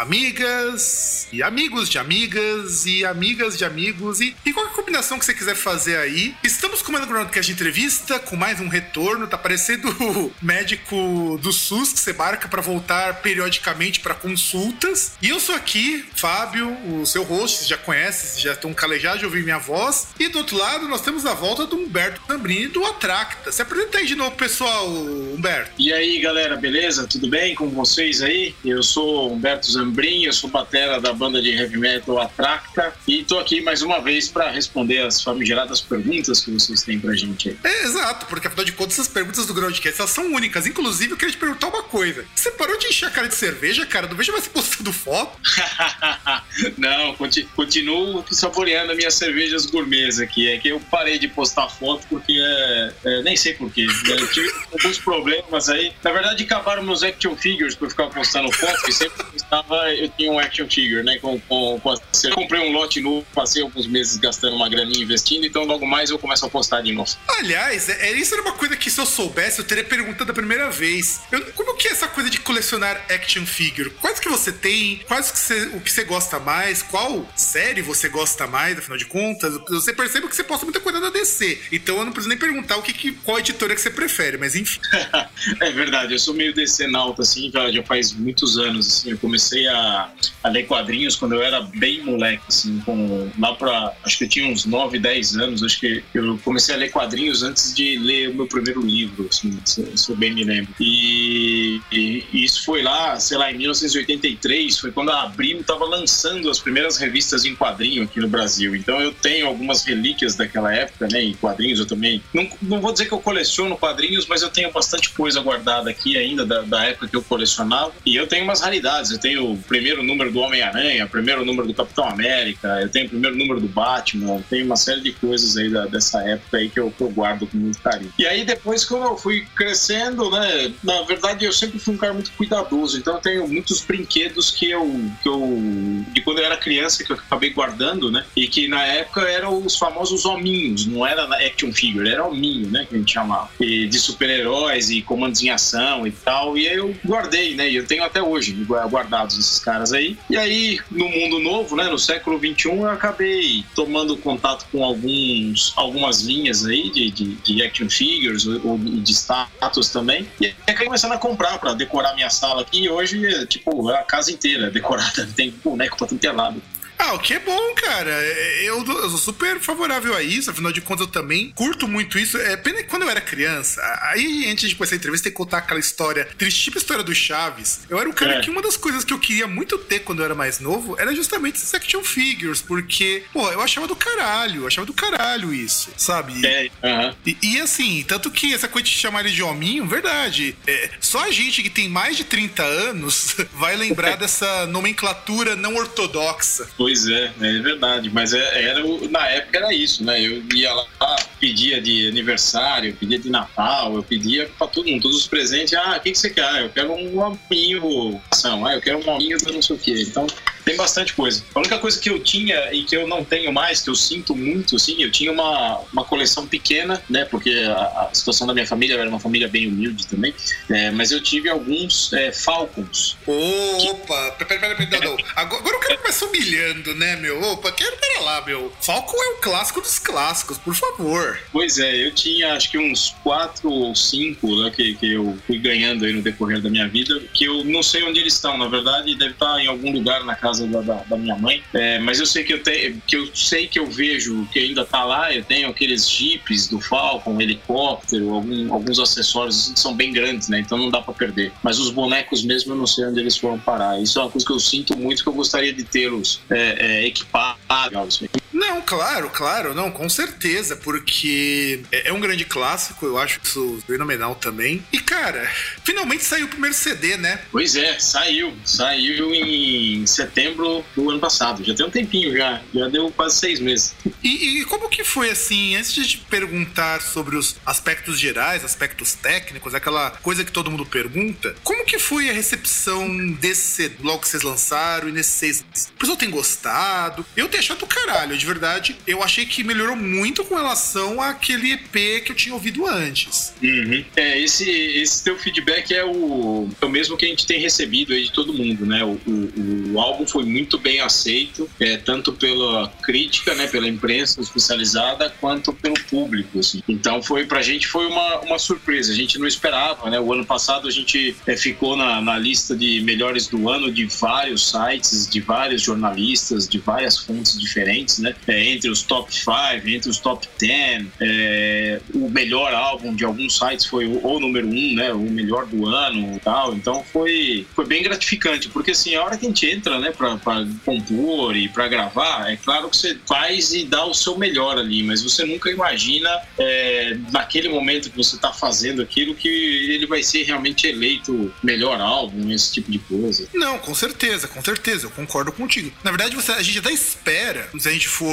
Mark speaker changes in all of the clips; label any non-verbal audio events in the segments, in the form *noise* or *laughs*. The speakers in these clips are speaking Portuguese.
Speaker 1: amigas e amigos de amigas e amigas de amigos e, e qualquer combinação que você quiser fazer aí. Estamos com uma Groundcast entrevista com mais um retorno. Tá parecendo *laughs* o médico do SUS que você marca para voltar periodicamente para consultas. E eu sou aqui, Fábio, o seu host, já conhecem, vocês já estão calejados de ouvir minha voz. E do outro lado nós temos a volta do Humberto Zambrini do Atracta. Se apresenta aí de novo, pessoal, Humberto.
Speaker 2: E aí, galera, beleza? Tudo bem com vocês aí? Eu sou Humberto Zambrin, eu sou batera da banda de heavy metal Atracta e tô aqui mais uma vez para responder as famigeradas perguntas que vocês têm pra gente aí.
Speaker 1: É, exato, porque afinal de contas essas perguntas do Groundcast elas são únicas. Inclusive, eu queria te perguntar uma coisa. Você parou de encher a cara de cerveja, cara? Não vejo mais você postando foto. *laughs*
Speaker 2: Não, conti- continuo saboreando as minhas cervejas gourmets aqui. É que eu parei de postar foto porque é, é, nem sei porquê. *laughs* Eu tive alguns problemas aí. Na verdade, acabaram meus action figures por ficar postando foto, que sempre que eu estava, eu tinha um action figure, né? Com, com, com a- eu comprei um lote novo, passei alguns meses gastando uma graninha investindo, então logo mais eu começo a postar de novo.
Speaker 1: Aliás, é, é- isso era uma coisa que se eu soubesse, eu teria perguntado a primeira vez. Eu- como que é essa coisa de colecionar action figure? Quais que você tem? Quais que você, o que você gosta mais? Qual série você gosta mais, afinal de contas? Você percebe que você posta muita coisa da DC. Então eu não preciso nem perguntar o que, que qual editora que você prefere, mas enfim. *laughs*
Speaker 2: É verdade, eu sou meio decenalto, assim, já, já faz muitos anos, assim, eu comecei a, a ler quadrinhos quando eu era bem moleque, assim, com, lá pra, acho que eu tinha uns 9, 10 anos, acho que eu comecei a ler quadrinhos antes de ler o meu primeiro livro, assim, se eu bem me lembro. E, e- e isso foi lá, sei lá, em 1983, foi quando a Abril estava lançando as primeiras revistas em quadrinho aqui no Brasil, então eu tenho algumas relíquias daquela época, né, em quadrinhos eu também, não, não vou dizer que eu coleciono quadrinhos, mas eu tenho bastante coisa guardada aqui ainda da, da época que eu colecionava. E eu tenho umas raridades. Eu tenho o primeiro número do Homem-Aranha, o primeiro número do Capitão América, eu tenho o primeiro número do Batman, tenho uma série de coisas aí da- dessa época aí que eu, que eu guardo com muito carinho. E aí depois que eu fui crescendo, né? Na verdade eu sempre fui um cara muito cuidadoso, então eu tenho muitos brinquedos que eu, que eu de quando eu era criança que eu acabei guardando, né? E que na época eram os famosos hominhos, não era action figure, era hominho, né? Que a gente chamava. E de super-heróis e comandos em ação e tal. E aí eu guardei, né? E eu tenho até hoje gua- guardados esses caras aí. E aí, no mundo novo, né? No século XXI, eu acabei tomando contato com alguns, algumas linhas aí de, de, de action figures ou de status também. E acabei começando a comprar pra decorar minha sala aqui. E hoje, é, tipo, a casa inteira é decorada. *laughs* Tem boneco pra tudo que é lado.
Speaker 1: Ah, o que é bom, cara. É, Eu, eu sou super favorável a isso, afinal de contas eu também curto muito isso. É pena que quando eu era criança, aí antes de começar a entrevista, tem que contar aquela história, triste, tipo história do Chaves. Eu era um cara
Speaker 2: É.
Speaker 1: que uma das coisas que eu queria muito ter quando eu era mais novo era justamente esses action figures, porque, pô, eu achava do caralho, eu achava do caralho isso, sabe?
Speaker 2: É, aham.
Speaker 1: E, e assim, tanto que essa coisa de chamar ele de hominho, verdade. É, só a gente que tem mais de 30 anos *laughs* vai lembrar *laughs* dessa nomenclatura não ortodoxa.
Speaker 2: Pois é, é verdade. Mas é- era, na época era isso, né? Eu ia lá, pedia de aniversário, pedia de Natal, eu pedia pra todo mundo, todos os presentes. Ah, o que, que você quer? Ah, eu quero um hominho. ação. Ah, eu quero um hominho do não sei o quê. Então, tem bastante coisa. A única coisa que eu tinha e que eu não tenho mais, que eu sinto muito, assim, eu tinha uma, uma coleção pequena, né? Porque a, a situação da minha família era uma família bem humilde também. É, mas eu tive alguns é, Falcons.
Speaker 1: Opa, pera, pera, pera, não, *laughs* não. Agora, agora o cara começa humilhando, né, meu? Opa, quero, pera lá, meu. Falcon é o clássico dos clássicos, por favor.
Speaker 2: Pois é, eu tinha acho que uns quatro ou cinco né, que, que eu fui ganhando aí no decorrer da minha vida, que eu não sei onde eles estão, na verdade, deve estar em algum lugar na casa da, da, da minha mãe. É, mas eu sei que eu, te, que eu sei que eu vejo que ainda tá lá. Eu tenho aqueles jipes do Falcon, helicóptero, algum, alguns acessórios assim, são bem grandes, né? Então não dá para perder. Mas os bonecos mesmo eu não sei onde eles foram parar. Isso é uma coisa que eu sinto muito que eu gostaria de tê-los é, é, equipados.
Speaker 1: Não, claro, claro, não, com certeza, porque é, é um grande clássico, eu acho isso fenomenal também. E cara, finalmente saiu o primeiro CD, né?
Speaker 2: Pois é, saiu. Saiu em setembro do ano passado. Já tem um tempinho já. Já deu quase seis meses.
Speaker 1: E, e como que foi assim, antes de te perguntar sobre os aspectos gerais, aspectos técnicos, aquela coisa que todo mundo pergunta, como que foi a recepção desse logo que vocês lançaram e nesses seis meses? O pessoal tem gostado? Eu tenho achado do caralho, de verdade. Eu achei que melhorou muito com relação àquele EP que eu tinha ouvido antes.
Speaker 2: Uhum. É, esse, esse teu feedback é o, é o mesmo que a gente tem recebido aí de todo mundo, né? O, o, o álbum foi muito bem aceito, é, tanto pela crítica, né, pela imprensa especializada, quanto pelo público. Assim. Então foi pra gente foi uma, uma surpresa. A gente não esperava, né? O ano passado a gente é, ficou na, na lista de melhores do ano de vários sites, de vários jornalistas, de várias fontes diferentes, né? É, entre os top 5, entre os top 10, é, o melhor álbum de alguns sites foi o, o número 1, um, né? O melhor do ano tal. Então foi, foi bem gratificante, porque assim, a hora que a gente entra, né, pra, pra compor e pra gravar, é claro que você faz e dá o seu melhor ali, mas você nunca imagina é, naquele momento que você tá fazendo aquilo que ele vai ser realmente eleito melhor álbum, esse tipo de coisa.
Speaker 1: Não, com certeza, com certeza, eu concordo contigo. Na verdade, você, a gente até espera, se a gente for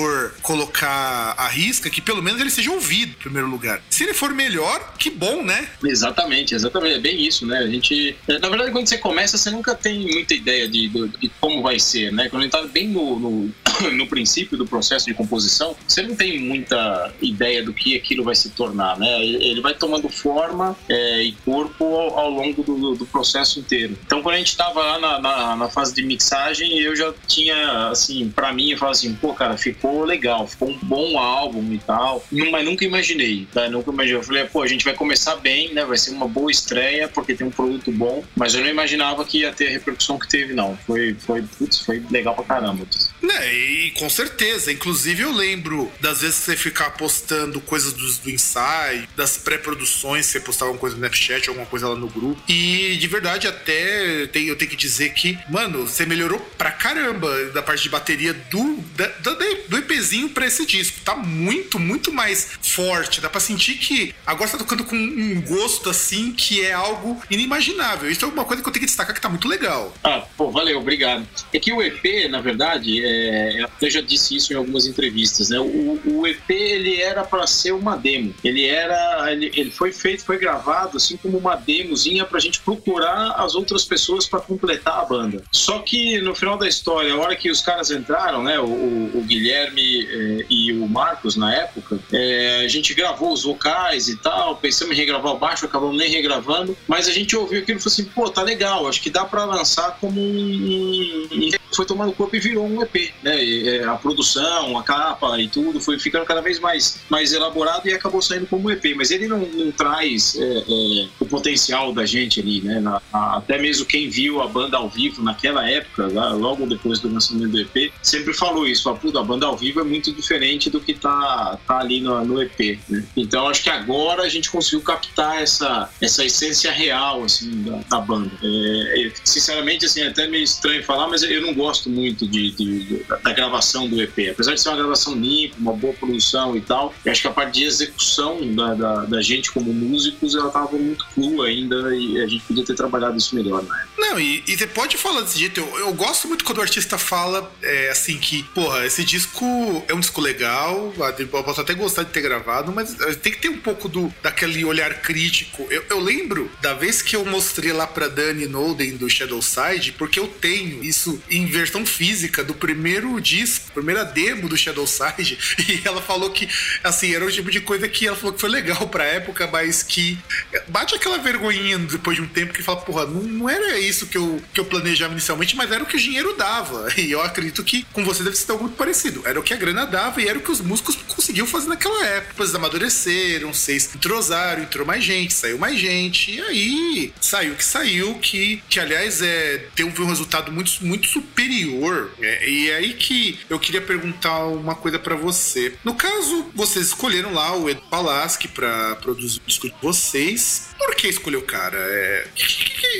Speaker 1: colocar a risca, que pelo menos ele seja ouvido em primeiro lugar. Se ele for melhor, que bom, né?
Speaker 2: Exatamente, exatamente. É bem isso, né? A gente. Na verdade, quando você começa, você nunca tem muita ideia de, de, de como vai ser, né? Quando ele tá bem no, no, *coughs* no, princípio do processo de composição, você não tem muita ideia do que aquilo vai se tornar, né? Ele vai tomando forma é, e corpo ao, ao longo do, do, processo inteiro. Então, quando a gente estava lá na, na, na, fase de mixagem, eu já tinha, assim, para mim, eu falava assim, pô, cara, ficou legal, ficou um bom álbum e tal, mas nunca imaginei, tá? Nunca imaginei. Eu falei, pô, a gente vai começar bem, né? Vai ser uma boa estreia, porque tem um produto bom, mas eu não imaginava que ia ter a repercussão que teve, não. Foi, foi, putz, foi legal pra caramba.
Speaker 1: Né, e com certeza. Inclusive, eu lembro das vezes que você ficar postando coisas do, do ensaio, das pré-produções, você postava alguma coisa no Snapchat, alguma coisa lá no grupo. E de verdade, até tem, eu tenho que dizer que, mano, você melhorou pra caramba da parte de bateria do, da, da, do EPzinho pra esse disco. Tá muito, muito mais forte. Dá pra sentir que agora você tá tocando com um gosto assim que é algo inimaginável. Isso é uma coisa que eu tenho que destacar que tá muito legal.
Speaker 2: Ah, pô, valeu, obrigado. É que o EP, na verdade, é, eu já disse isso em algumas entrevistas, né? O, o EP ele era para ser uma demo. Ele era, ele, ele foi feito, foi gravado assim como uma demozinha pra gente procurar as outras pessoas para completar a banda. Só que no final da história, a hora que os caras entraram, né? O, o, o Guilherme eh, e o Marcos na época, eh, a gente gravou os vocais e tal, pensamos em regravar o baixo, acabamos nem regravando, mas a gente ouviu aquilo e falou assim, pô, tá legal, acho que dá para lançar como um, um foi tomando corpo e virou um EP, né? E, é, a produção, a capa e tudo foi ficando cada vez mais, mais elaborado e acabou saindo como um EP. Mas ele não, não traz é, é, o potencial da gente ali, né? Na, a, até mesmo quem viu a banda ao vivo naquela época, lá, logo depois do lançamento do EP, sempre falou isso: a, a banda ao vivo é muito diferente do que tá, tá ali no, no EP, né? Então acho que agora a gente conseguiu captar essa, essa essência real assim, da, da banda. É, é sinceramente, assim, é até meio estranho falar, mas eu não gosto muito de, de, da gravação do EP. Apesar de ser uma gravação limpa, uma boa produção e tal, eu acho que a parte de execução da, da, da gente como músicos, ela tava muito crua ainda e a gente podia ter trabalhado isso melhor na época.
Speaker 1: Não, e, e você pode falar desse jeito. Eu, eu gosto muito quando o artista fala é, assim que, porra, esse disco é um disco legal, eu posso até gostar de ter gravado, mas é, tem que ter um pouco do, daquele olhar crítico. Eu, eu lembro da vez que eu mostrei lá pra Dani Noden do Shadow Side, porque eu tenho isso em versão física do primeiro disco, primeira demo do Shadow Side, *laughs* e ela falou que, assim, era o tipo de coisa que ela falou que foi legal pra época, mas que bate aquela vergonhinha depois de um tempo que fala, porra, não, não era isso isso que eu, que eu planejava inicialmente, mas era o que o dinheiro dava. E eu acredito que com você deve ser algo muito parecido. Era o que a grana dava e era o que os músicos conseguiam fazer naquela época. Eles amadureceram, vocês entrosaram, entrou mais gente, saiu mais gente. E aí saiu que saiu, que, que aliás é, teve um resultado muito, muito superior. É, e é aí que eu queria perguntar uma coisa para você. No caso, vocês escolheram lá o Edu Palaski para produzir o disco de vocês. Por que escolher o cara? É,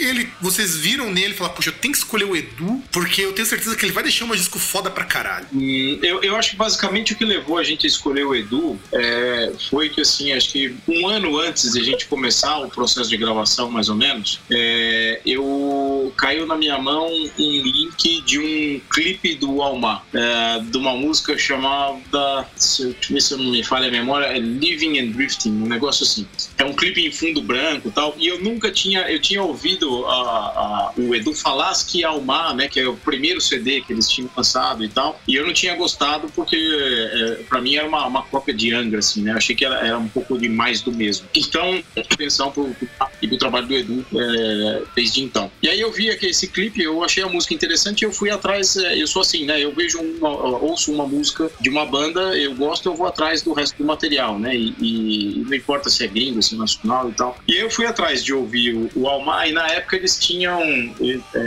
Speaker 1: ele, vocês viram nele e falaram, puxa, eu tenho que escolher o Edu, porque eu tenho certeza que ele vai deixar um disco foda pra caralho.
Speaker 2: Hum, eu, eu acho que basicamente o que levou a gente a escolher o Edu é, foi que, assim, acho que um ano antes de a gente começar o processo de gravação, mais ou menos, é, eu caiu na minha mão um link de um clipe do Almar, é, de uma música chamada, se eu, ver se eu não me falha a memória, é Living and Drifting, um negócio assim. É um clipe em fundo branco e tal, e eu nunca tinha, eu tinha ouvido a, a, o Edu Falaschi Almar, né, que é o primeiro CD que eles tinham lançado e tal, e eu não tinha gostado porque é, para mim era uma, uma cópia de Angra, assim, né, eu achei que era, era um pouco de mais do mesmo. Então, atenção pro, pro, pro trabalho do Edu é, desde então. E aí eu vi aqui esse clipe, eu achei a música interessante e eu fui atrás, é, eu sou assim, né, eu vejo, uma, ouço uma música de uma banda, eu gosto, eu vou atrás do resto do material, né, e, e não importa se é gringo, se é nacional e tal. E eu fui atrás de ouvir o, o Almar e na época eles tinham,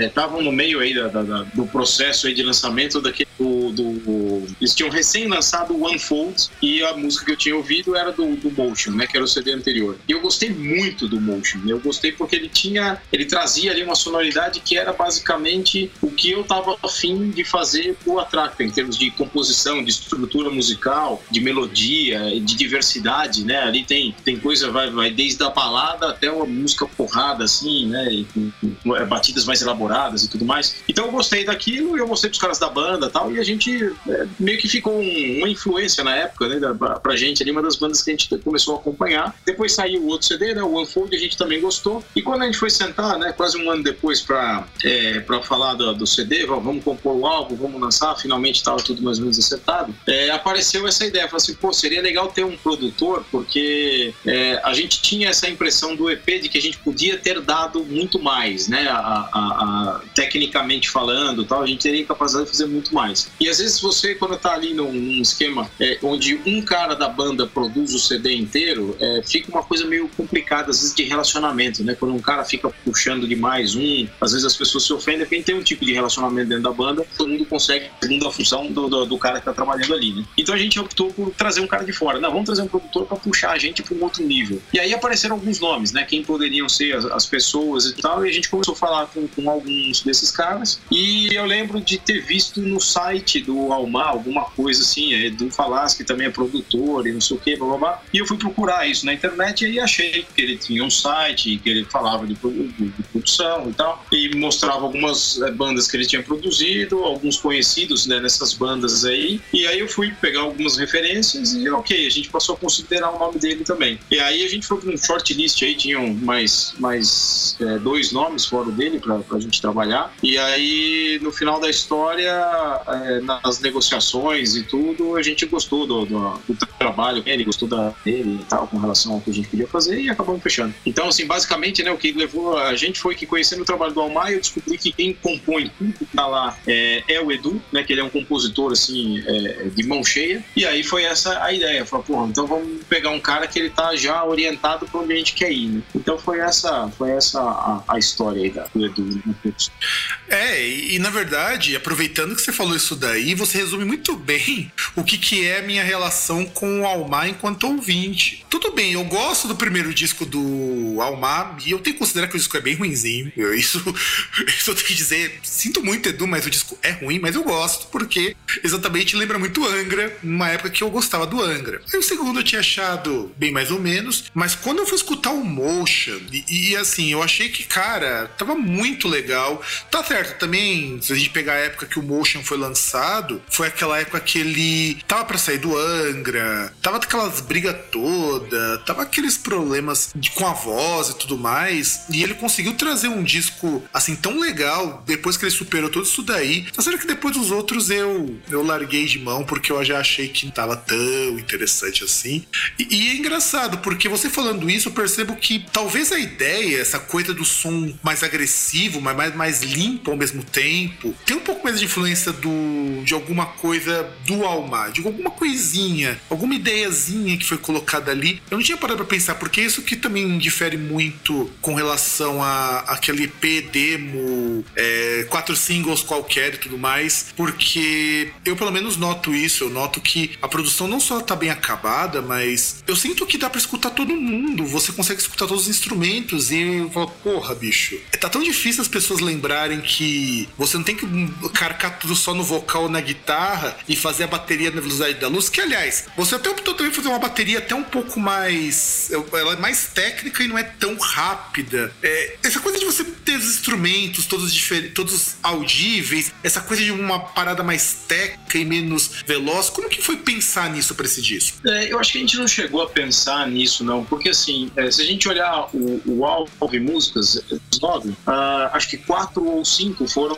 Speaker 2: estavam é, no meio aí da, da, do processo aí de lançamento daquele do, do, eles tinham recém lançado o Unfold e a música que eu tinha ouvido era do, do Motion, né, que era o CD anterior. E eu gostei muito do Motion. Eu gostei porque ele tinha, ele trazia ali uma sonoridade que era basicamente o que eu estava afim de fazer o Attractor em termos de composição, de estrutura musical, de melodia, de diversidade, né? Ali tem tem coisa vai, vai desde a balada até uma música porrada assim, né? E, com, é, batidas mais elaboradas e tudo mais. Então eu gostei daquilo, eu gostei dos caras da banda, tal, e a gente é, meio que ficou um, uma influência na época, né, pra, pra gente ali, uma das bandas que a gente começou a acompanhar. Depois saiu o outro CD, né, o Unfold, a gente também gostou. E quando a gente foi sentar, né, quase um ano depois pra, é, pra falar do, do CD, vamos compor o álbum, vamos lançar, finalmente estava tudo mais ou menos acertado, é, apareceu essa ideia, falou assim, pô, seria legal ter um produtor, porque é, a gente tinha essa impressão do EP de que a gente podia ter dado muito mais, né, a, a, a, tecnicamente falando, tal, a gente teria capacidade de fazer muito mais. E às vezes você, quando tá ali num, num esquema é, onde um cara da banda produz o CD inteiro, é, fica uma coisa meio complicada, às vezes, de relacionamento, né? Quando um cara fica puxando demais um, às vezes as pessoas se ofendem, quem tem um tipo de relacionamento dentro da banda, todo mundo consegue, segundo a função do, do, do, cara que tá trabalhando ali, né? Então a gente optou por trazer um cara de fora. Não, vamos trazer um produtor para puxar a gente para um outro nível. E aí apareceram alguns nomes, né? Quem poderiam ser as, as pessoas e tal, e a gente começou a falar com, com alguns desses caras. E eu lembro de ter visto no site do Almar alguma coisa assim, é, do Falas, que também é produtor e não sei o que, blá blá blá. E eu fui procurar isso na internet e aí achei que ele tinha um site, que ele falava de, de, de produção e tal, e mostrava algumas é, bandas que ele tinha produzido, alguns conhecidos né, nessas bandas aí. E aí eu fui pegar algumas referências e ok, a gente passou a considerar o nome dele também. E aí a gente foi para um shortlist aí, tinham mais, mais é, dois nomes fora dele para a gente trabalhar. E aí no final da história, é, nas negociações e tudo, a gente gostou do, do, do trabalho ele gostou da, dele e tal, com relação ao que a gente queria fazer e acabamos fechando. Então, assim, basicamente, né, o que levou a gente foi que conhecendo o trabalho do Almar, eu descobri que quem compõe tudo que tá lá é, é, o Edu, né, que ele é um compositor, assim, é, de mão cheia. E aí foi essa a ideia. Falei, porra, então vamos pegar um cara que ele tá já orientado para onde a gente quer ir, né? Então foi essa, foi essa a, a história aí da?
Speaker 1: É, e, na verdade, aproveitando que você falou isso daí, você resume muito bem o que, que é a minha relação com o Almar enquanto ouvinte. Tudo bem, eu gosto do primeiro disco do Almar e eu tenho que considerar que o disco é bem ruimzinho. Eu, isso, *laughs* isso eu tenho que dizer, sinto muito, Edu, mas o disco é ruim, mas eu gosto, porque exatamente lembra muito Angra, numa época que eu gostava do Angra. Aí o segundo eu tinha achado bem mais ou menos, mas quando eu fui escutar o Motion, e, e assim, eu achei que, cara, tava muito legal. Tá certo, também, se a gente pegar a época que o Motion foi lançado, foi aquela época que ele tava para sair do Angra. Tava aquelas brigas toda, tava aqueles problemas de, com a voz e tudo mais. E ele conseguiu trazer um disco assim tão legal depois que ele superou tudo isso daí. Só será que depois dos outros eu, eu larguei de mão porque eu já achei que não tava tão interessante assim. E, e é engraçado, porque você falando isso, eu percebo que talvez a ideia, essa coisa do som mais agressivo, mas mais, mais limpo ao mesmo tempo, tem um pouco mais de influência do, de alguma coisa do Alma, de alguma coisinha, alguma ideiazinha que foi colocada ali. Eu não tinha parado pra pensar, porque isso que também difere muito com relação a aquele EP demo, é, quatro singles qualquer e tudo mais, porque eu pelo menos noto isso, eu noto que a produção não só tá bem acabada, mas eu sinto que dá para escutar todo mundo, você consegue escutar todos os instrumentos e eu falo, porra, bicho, tá tão difícil as pessoas lembrarem que você não tem que carcar tudo só no vocal na guitarra e fazer a bateria na velocidade da luz, que aliás, você até optou também fazer uma bateria até um pouco mais. Ela é mais técnica e não é tão rápida. É, essa coisa de você ter os instrumentos todos todos audíveis, essa coisa de uma parada mais técnica e menos veloz, como que foi pensar nisso para esse disco?
Speaker 2: É, eu acho que a gente não chegou a pensar nisso, não, porque assim, é, se a gente olhar o, o álbum de músicas, os nove, uh, acho que quatro ou cinco foram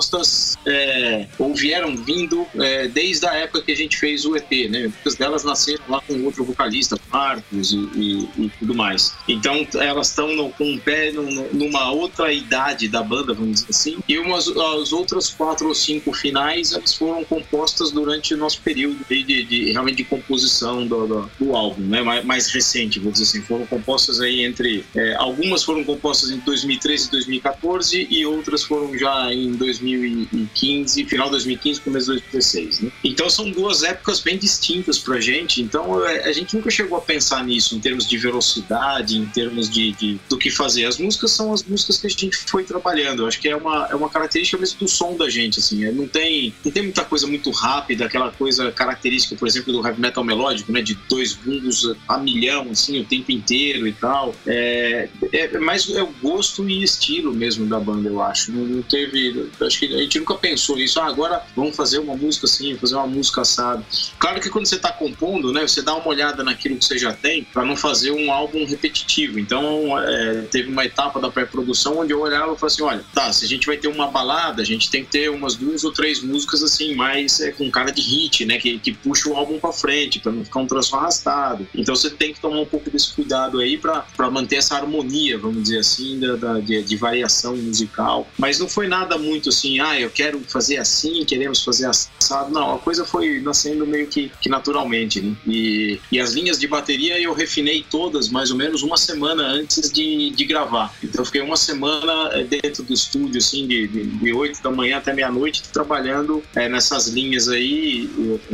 Speaker 2: compostas é, ou vieram vindo é, desde a época que a gente fez o EP, né? Muitas delas nasceram lá com outro vocalista, Marcos e, e, e tudo mais. Então elas estão com um pé numa outra idade da banda, vamos dizer assim. E umas, as outras quatro ou cinco finais, elas foram compostas durante o nosso período de, de, de realmente de composição do, do, do, álbum, né? Mais, mais recente, vamos dizer assim. Foram compostas aí entre é, algumas foram compostas em 2013 e 2014 e outras foram já em 2015, final de 2015, começo de 2016. Né? Então são duas épocas bem distintas pra gente. Então é, a gente nunca chegou a pensar nisso em termos de velocidade, em termos de, de do que fazer. As músicas são as músicas que a gente foi trabalhando. Eu acho que é uma, é uma característica mesmo do som da gente. Assim, é, não tem não tem muita coisa muito rápida, aquela coisa característica, por exemplo, do heavy metal melódico, né? De dois bundos a milhão, assim, o tempo inteiro e tal. É, é mais é o gosto e estilo mesmo da banda, eu acho. Não, não teve. Acho a gente nunca pensou nisso. Ah, agora vamos fazer uma música assim, fazer uma música assada. Claro que quando você está compondo, né, você dá uma olhada naquilo que você já tem para não fazer um álbum repetitivo. Então, é, teve uma etapa da pré-produção onde eu olhava e falava assim: olha, tá, se a gente vai ter uma balada, a gente tem que ter umas duas ou três músicas assim, mais é, com cara de hit, né, que, que puxa o álbum para frente, para não ficar um troço arrastado. Então, você tem que tomar um pouco desse cuidado aí para manter essa harmonia, vamos dizer assim, da, da de, de variação musical. Mas não foi nada muito assim, ah, eu quero fazer assim, queremos fazer assado. Não, a coisa foi nascendo meio que, que naturalmente. Né? E, e as linhas de bateria eu refinei todas mais ou menos uma semana antes de, de gravar. Então eu fiquei uma semana eh, dentro do estúdio, assim, de, de, de 8 da manhã até meia-noite, trabalhando é, nessas linhas aí,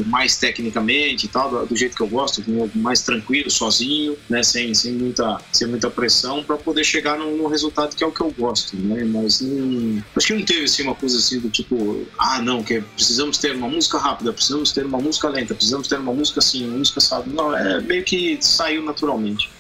Speaker 2: mais tecnicamente e tal, do, do, jeito que eu gosto, mais tranquilo, sozinho, né? Sem, sem, muita, sem muita pressão, para poder chegar no, no, resultado que é o que eu gosto, né? Mas não, acho que não teve assim, uma coisa assim do tipo, ah, não, que precisamos ter uma música rápida, precisamos ter uma música lenta, precisamos ter uma música assim, uma música sabe. Não, é meio que saiu naturalmente.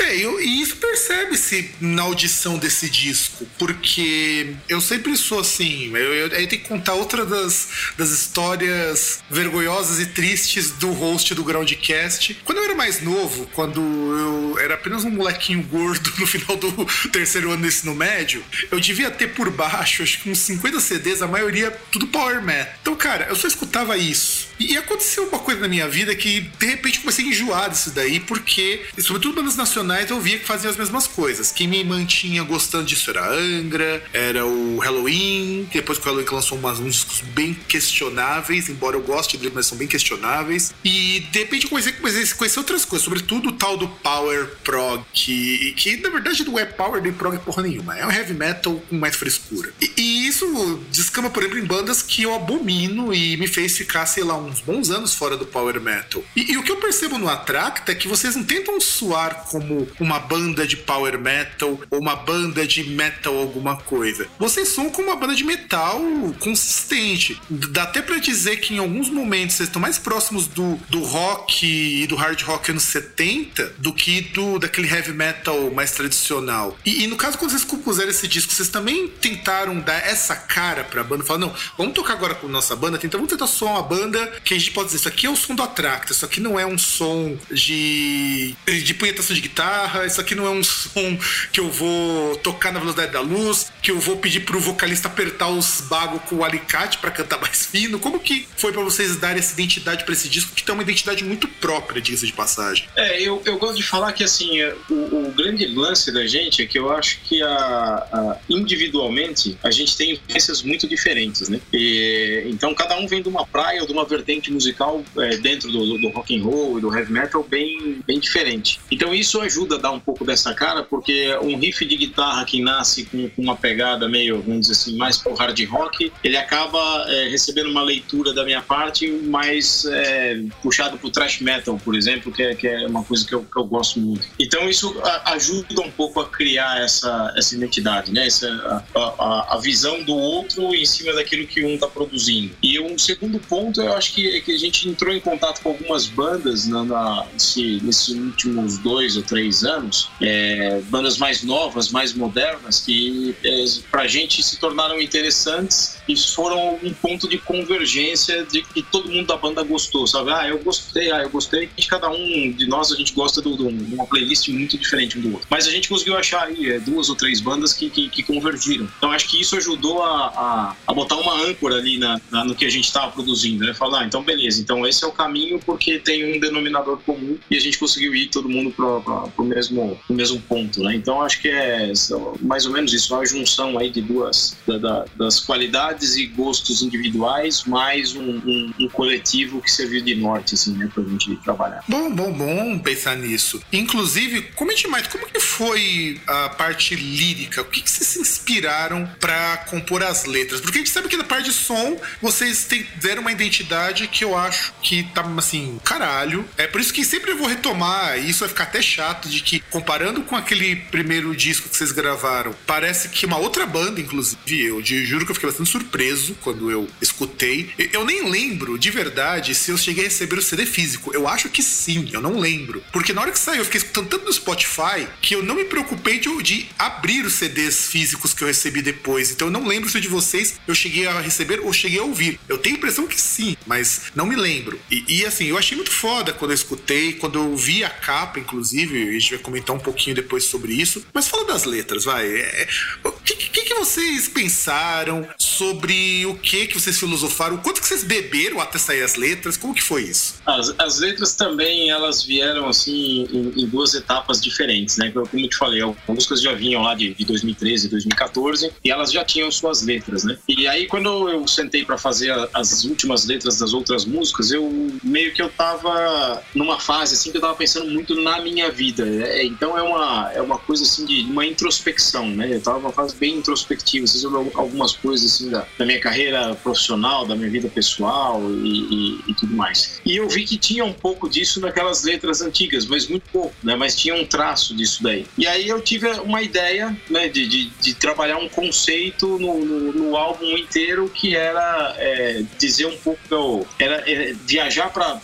Speaker 1: É, eu, e isso percebe-se na audição desse disco, porque eu sempre sou assim, eu, eu, eu tenho que contar outra das, das histórias vergonhosas e tristes do host do Groundcast. Quando eu era mais novo, quando eu era apenas um molequinho gordo *laughs* no final do terceiro ano do ensino médio, eu devia ter por baixo, acho que uns 50 CDs, a maioria tudo Power Metal. Então, cara, eu só escutava isso. E aconteceu uma coisa na minha vida que de repente comecei a enjoar disso daí, porque, sobretudo bandas nacionais, eu via que faziam as mesmas coisas. Quem me mantinha gostando disso era Angra, era o Halloween, depois que o Halloween lançou umas, uns discos bem questionáveis, embora eu goste deles, mas são bem questionáveis. E de repente eu comecei, comecei a conhecer outras coisas, sobretudo o tal do Power Prog, que, que na verdade não é Power nem Prog porra nenhuma, é um heavy metal com mais frescura. E, e isso descama, por exemplo, em bandas que eu abomino e me fez ficar, sei lá, uns bons anos fora do power metal. E, e, o que eu percebo no Atracta é que vocês não tentam soar como como uma banda de power metal ou uma banda de metal alguma coisa. Vocês são como uma banda de metal consistente. Dá até para dizer que em alguns momentos vocês estão mais próximos do, do rock e do hard rock anos 70 do que do daquele heavy metal mais tradicional. E, e no caso, quando vocês compuseram esse disco, vocês também tentaram dar essa cara pra banda? Falar, não, vamos tocar agora com nossa banda, então vamos tentar só uma banda que a gente pode dizer, isso aqui é o som do Atracta, isso aqui não é um som de, de punhetação de guitarra, isso aqui não é um som que eu vou tocar na velocidade da luz, que eu vou pedir pro vocalista apertar os bagos com o alicate para cantar *laughs* mais fino. Como que foi para vocês darem essa identidade para esse disco, que tem uma identidade muito própria, diga de passagem?
Speaker 2: É, eu, eu gosto de falar que assim, o, o grande lance da gente é que eu acho que a, a, individualmente a gente tem influências muito diferentes, né? E, então cada um vem de uma praia ou de uma vertente musical é, dentro do, do rock and roll e do heavy metal bem, bem diferente. Então isso ajuda a dar um pouco dessa cara, porque um riff de guitarra que nasce com, com uma pegada meio, vamos dizer assim, mais pro hard rock, ele acaba é, recebendo uma leitura da minha parte mais é, puxado pro thrash metal, por exemplo, que é, que é uma coisa que eu, que eu gosto muito. Então isso a, ajuda um pouco a criar essa, essa identidade, né? Essa, a, a, a visão do outro em cima daquilo que um está produzindo. E um segundo ponto, eu acho que, que a gente entrou em contato com algumas bandas na, na nesse, nesses últimos dois ou três anos, é, bandas mais novas, mais modernas, que é, para a gente se tornaram interessantes e foram um ponto de convergência de que todo mundo da banda gostou, sabe? Ah, eu gostei, ah, eu gostei. E cada um de nós, a gente gosta de uma playlist muito diferente um do outro. Mas a gente conseguiu achar aí é, duas ou três bandas que, que, que, convergiram. Então acho que isso ajudou a, a, a botar uma âncora ali na, na no que a gente estava produzindo, né? Falar, ah, então beleza, então esse é o caminho porque tem um denominador comum e a gente conseguiu ir todo mundo para o mesmo, pro mesmo ponto, né? Então acho que é mais ou menos isso, uma junção aí de duas da, da, das qualidades e gostos individuais mais um, um, um, coletivo que serviu de norte, assim, né, pra gente trabalhar.
Speaker 1: Bom, bom, bom pensar nisso. Inclusive, comente mais, como que foi a parte lírica? O que, que vocês se inspiraram para compor as letras? Porque a gente sabe que na parte de som vocês deram uma identidade que eu acho que tá assim, caralho. É por isso que sempre eu vou retomar, e isso vai ficar até chato, de que comparando com aquele primeiro disco que vocês gravaram, parece que uma outra banda, inclusive, eu, eu juro que eu fiquei bastante surpreso quando eu escutei. Eu nem lembro de verdade se eu cheguei a receber o CD físico. Eu acho que sim, eu não lembro. Porque na hora que saiu, eu fiquei escutando tanto no Spotify que eu não me preocupei de, de abrir os CDs físicos que eu recebi depois. Então eu não lembro se de vocês eu cheguei a receber ou cheguei a ouvir. Eu tenho a impressão que sim, mas não me lembro. E, e assim, eu achei muito foda quando eu escutei, quando eu vi a capa, inclusive, a gente vai comentar um pouquinho depois sobre isso. Mas fala das letras, vai. É, o que, que, que vocês pensaram sobre o que que vocês filosofaram? Quanto que vocês beberam até sair as letras? Como que foi isso?
Speaker 2: As, as letras também, elas vieram assim em, em, duas etapas diferentes, né? Como eu te falei, algumas músicas já vinham lá de, de 2013, 2014 e elas já tinham suas letras, né? E aí quando eu sentei para fazer as últimas letras das outras músicas, eu meio que eu tava numa fase assim que eu tava pensando muito na minha vida. É, então é uma, é uma coisa assim de uma introspecção, né? Eu tava numa fase bem introspectiva, assim, sobre algumas coisas assim da, da minha carreira profissional, da minha vida pessoal e, e, e, tudo mais. E eu vi que tinha um pouco disso naquelas letras antigas, mas muito pouco, né? Mas tinha um traço disso daí. E aí eu tive uma ideia, né, de, de, de trabalhar um conceito no, no, no álbum inteiro que era é, dizer um pouco eu, era é, viajar para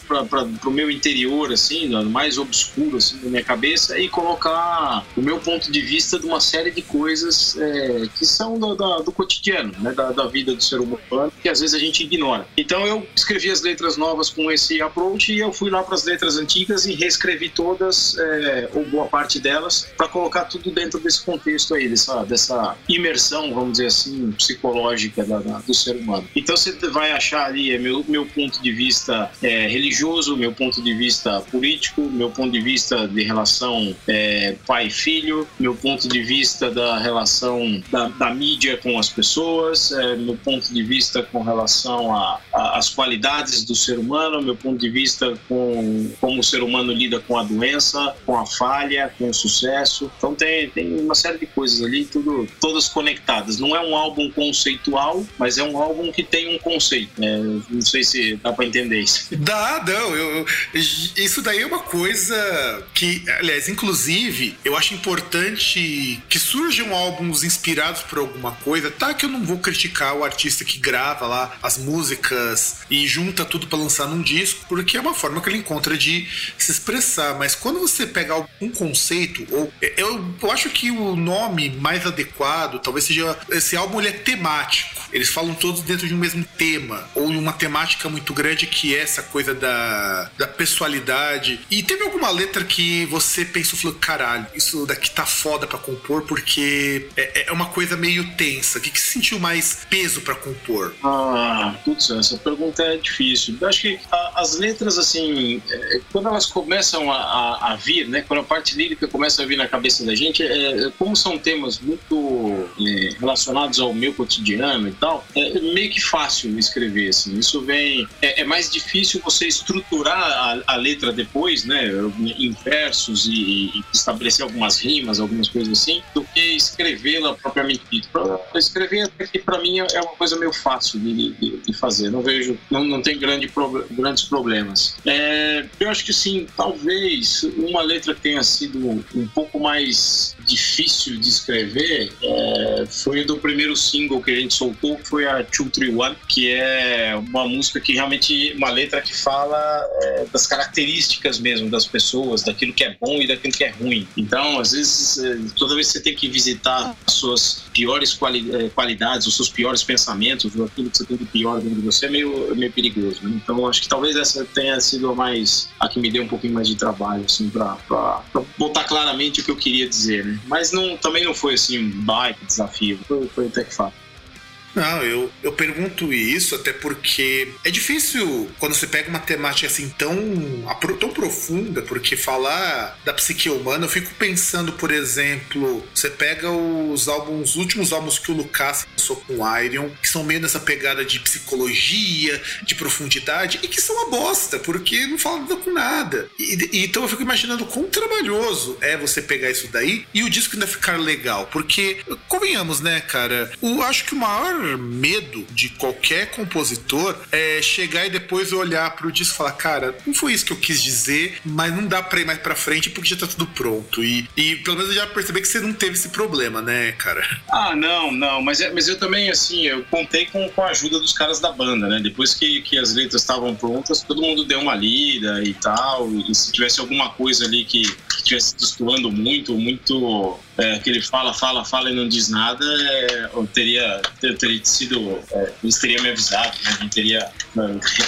Speaker 2: o meu interior, assim, no mais obscuro assim, da minha cabeça e colocar o meu ponto de vista de uma série de coisas é, que são do, do, do cotidiano, né, da, da vida do ser humano, que às vezes a gente ignora. Então eu escrevi as letras novas com esse approach e eu fui lá para as letras antigas e reescrevi todas, é, ou boa parte delas, para colocar tudo dentro desse contexto aí, dessa, dessa imersão, vamos dizer assim, psicológica da, da, do ser humano. Então você vai achar ali é, meu, meu ponto de vista é, religioso, meu ponto de vista político, meu ponto de vista de relação é, pai-filho, meu ponto de vista da relação da, da mídia com as pessoas, é, meu ponto de vista com relação às qualidades do ser humano, meu ponto de vista com como o ser humano lida com a doença, com a falha, com o sucesso. Então tem, tem uma série de coisas ali, tudo, todas conectadas. Não é um álbum conceitual, mas é um álbum que tem um conceito. É, não sei se dá para entender isso.
Speaker 1: Dá, não. Eu, isso daí é uma coisa que, aliás, inclusive, eu acho importante que surjam álbuns inspirados por alguma coisa. Tá que eu não vou criticar o artista que grava lá as músicas e junta tudo para lançar num disco, porque é uma forma que ele encontra de se expressar. Mas quando você pega um conceito, ou eu, eu acho que o nome mais adequado talvez seja esse álbum ele é temático. Eles falam todos dentro de um mesmo tema, ou uma temática muito grande que é essa coisa da, da pessoalidade. E teve alguma letra que você pensou, falou, caralho, isso daqui tá foda pra compor, porque é, é uma coisa meio tensa. O que, que sentiu mais peso para compor?
Speaker 2: Ah, putz, essa pergunta é difícil. Eu acho que a, as letras, assim, é, quando elas começam a, a, a, vir, né, quando a parte lírica começa a vir na cabeça da gente, é, como são temas muito é, relacionados ao meu cotidiano e tal, é meio que fácil escrever, assim. Isso vem... É, é mais difícil você estruturar a, letra depois, né, em versos e, e, estabelecer algumas rimas, algumas coisas assim, do que escrevê-la propriamente dito. Escrever aqui para mim é uma coisa meio fácil de, de, de fazer. Não vejo, não, não tem grande, grandes problemas. É, eu acho que sim, talvez uma letra tenha sido um pouco mais difícil de escrever é, foi do primeiro single que a gente soltou, que foi a 231, que é uma música que realmente, uma letra que fala é, das características mesmo das pessoas, daquilo que é bom e daquilo que é ruim. Então, às vezes, é, toda vez que você tem que visitar as suas piores quali é, qualidades, os seus piores pensamentos, aquilo que você tem de pior dentro de você, é meio, meio perigoso. Né? Então, acho que talvez essa tenha sido a mais, a que me deu um pouquinho mais de trabalho, assim, pra, pra botar claramente o que eu queria dizer, né? Mas não, também não foi assim um baita desafio, foi, foi até que fácil.
Speaker 1: Não, eu, eu pergunto isso até porque é difícil quando você pega uma temática assim tão, tão profunda, porque falar da psique humana, eu fico pensando, por exemplo, você pega os álbuns, os últimos álbuns que o Lucas lançou com o Iron, que são meio nessa pegada de psicologia, de profundidade, e que são uma bosta, porque não falam nada com nada. E, e, então eu fico imaginando quão trabalhoso é você pegar isso daí e o disco ainda ficar legal, porque, convenhamos, né, cara, eu acho que o maior medo de qualquer compositor é chegar e depois olhar pro disco e falar, cara, não foi isso que eu quis dizer, mas não dá pra ir mais pra frente porque já tá tudo pronto. E, e pelo menos eu já percebi que você não teve esse problema, né, cara?
Speaker 2: Ah, não, não, mas, é, mas eu também, assim, eu contei com, com a ajuda dos caras da banda, né? Depois que, que as letras estavam prontas, todo mundo deu uma lida e tal, e se tivesse alguma coisa ali que, que tivesse destoando muito, muito é, que ele fala, fala, fala e não diz nada, é, eu teria, eu teria sido, é, eles teriam me avisado, né? teria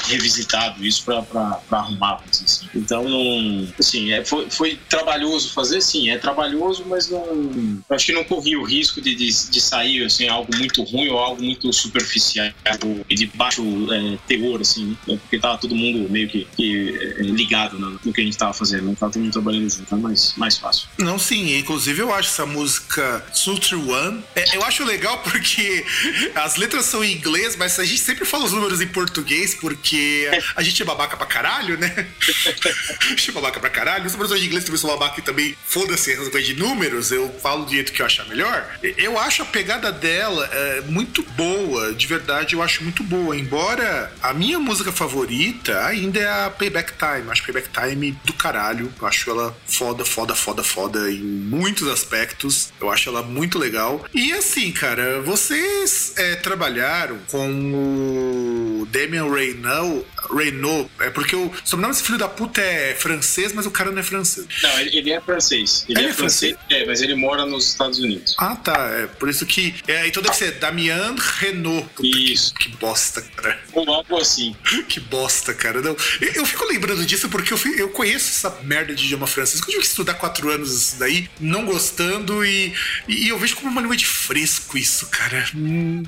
Speaker 2: revisitado isso para arrumar, assim. Então, não, assim, é, foi, foi trabalhoso fazer, sim, é trabalhoso, mas não, acho que não corri o risco de, de, de, sair, assim, algo muito ruim ou algo muito superficial e de baixo é, teor, assim, né? porque tava todo mundo meio que, que é, ligado no, no, que a gente tava fazendo, não tava todo mundo trabalhando junto, é mais, mais fácil.
Speaker 1: Não, sim, inclusive eu acho essa música Sultry One. É, eu acho legal porque as letras são em inglês, mas a gente sempre fala os números em português porque a gente é babaca pra caralho, né? a gente é babaca pra caralho. Os números em inglês também são babaca e também foda-se as coisas de números, eu falo do jeito que eu achar melhor. Eu acho a pegada dela é, muito boa, de verdade eu acho muito boa. Embora a minha música favorita ainda é a Payback Time. Acho Payback Time do caralho. Eu acho ela foda, foda, foda, foda em muitos aspectos. Eu acho ela muito legal. E assim, cara, vocês é, trabalharam com o Damian Reynolds. Renault, é porque o sobrenome desse filho da puta é francês, mas o cara não é francês.
Speaker 2: Não, ele, ele é francês. Ele, ele é, é, francês, francês, é, mas ele mora nos Estados Unidos.
Speaker 1: Ah, tá. É por isso que. É, então deve ser Damian Renault.
Speaker 2: Puta, isso.
Speaker 1: Que, que, bosta, cara.
Speaker 2: Ou algo assim. *laughs*
Speaker 1: que bosta, cara. Não, eu, eu, fico lembrando disso porque eu, eu conheço essa merda de idioma francês. Eu tive que estudar quatro anos isso daí, não gostando, e, e eu vejo como uma língua de fresco isso, cara. Hum.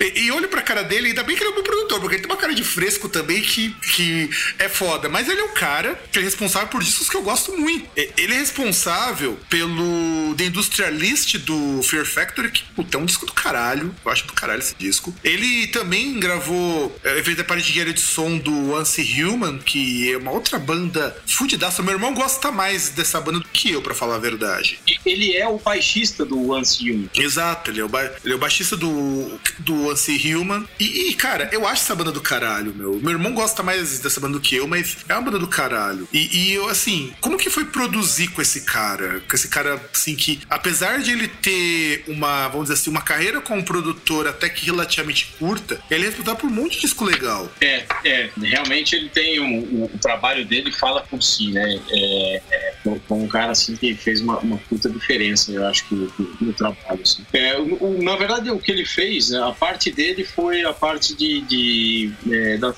Speaker 1: E, e olho pra cara dele, ainda bem que ele é um bom produtor, porque ele tem uma cara de fresco também que, que é foda. Mas ele é um cara que é responsável por discos que eu gosto muito. Ele é responsável pelo The Industrialist do Fear Factory, que puta, é um disco do caralho. Eu acho do caralho esse disco. Ele também gravou, é, fez a parte de de som do Once Human, que é uma outra banda fudidaça. Meu irmão gosta mais dessa banda do que eu, para falar a verdade.
Speaker 2: Ele é o baixista do Once Human.
Speaker 1: Exato, ele é o, ba ele é o baixista do, do Once Human. E, e, cara, eu acho essa banda do caralho, meu. Meu irmão gosta mais dessa banda do que eu, mas é uma banda do caralho. E, e eu, assim, como que foi produzir com esse cara? Com esse cara, assim, que apesar de ele ter uma, vamos dizer assim, uma carreira como produtor até que relativamente curta, ele é responsável por um monte de disco legal.
Speaker 2: É, é, realmente ele tem um, o, o, trabalho dele fala por si, né? É, é, com um cara assim que fez uma, uma puta diferença, eu acho que no, trabalho. Assim. É, o, o, na verdade, o que ele fez, a parte dele foi a parte de, de é, da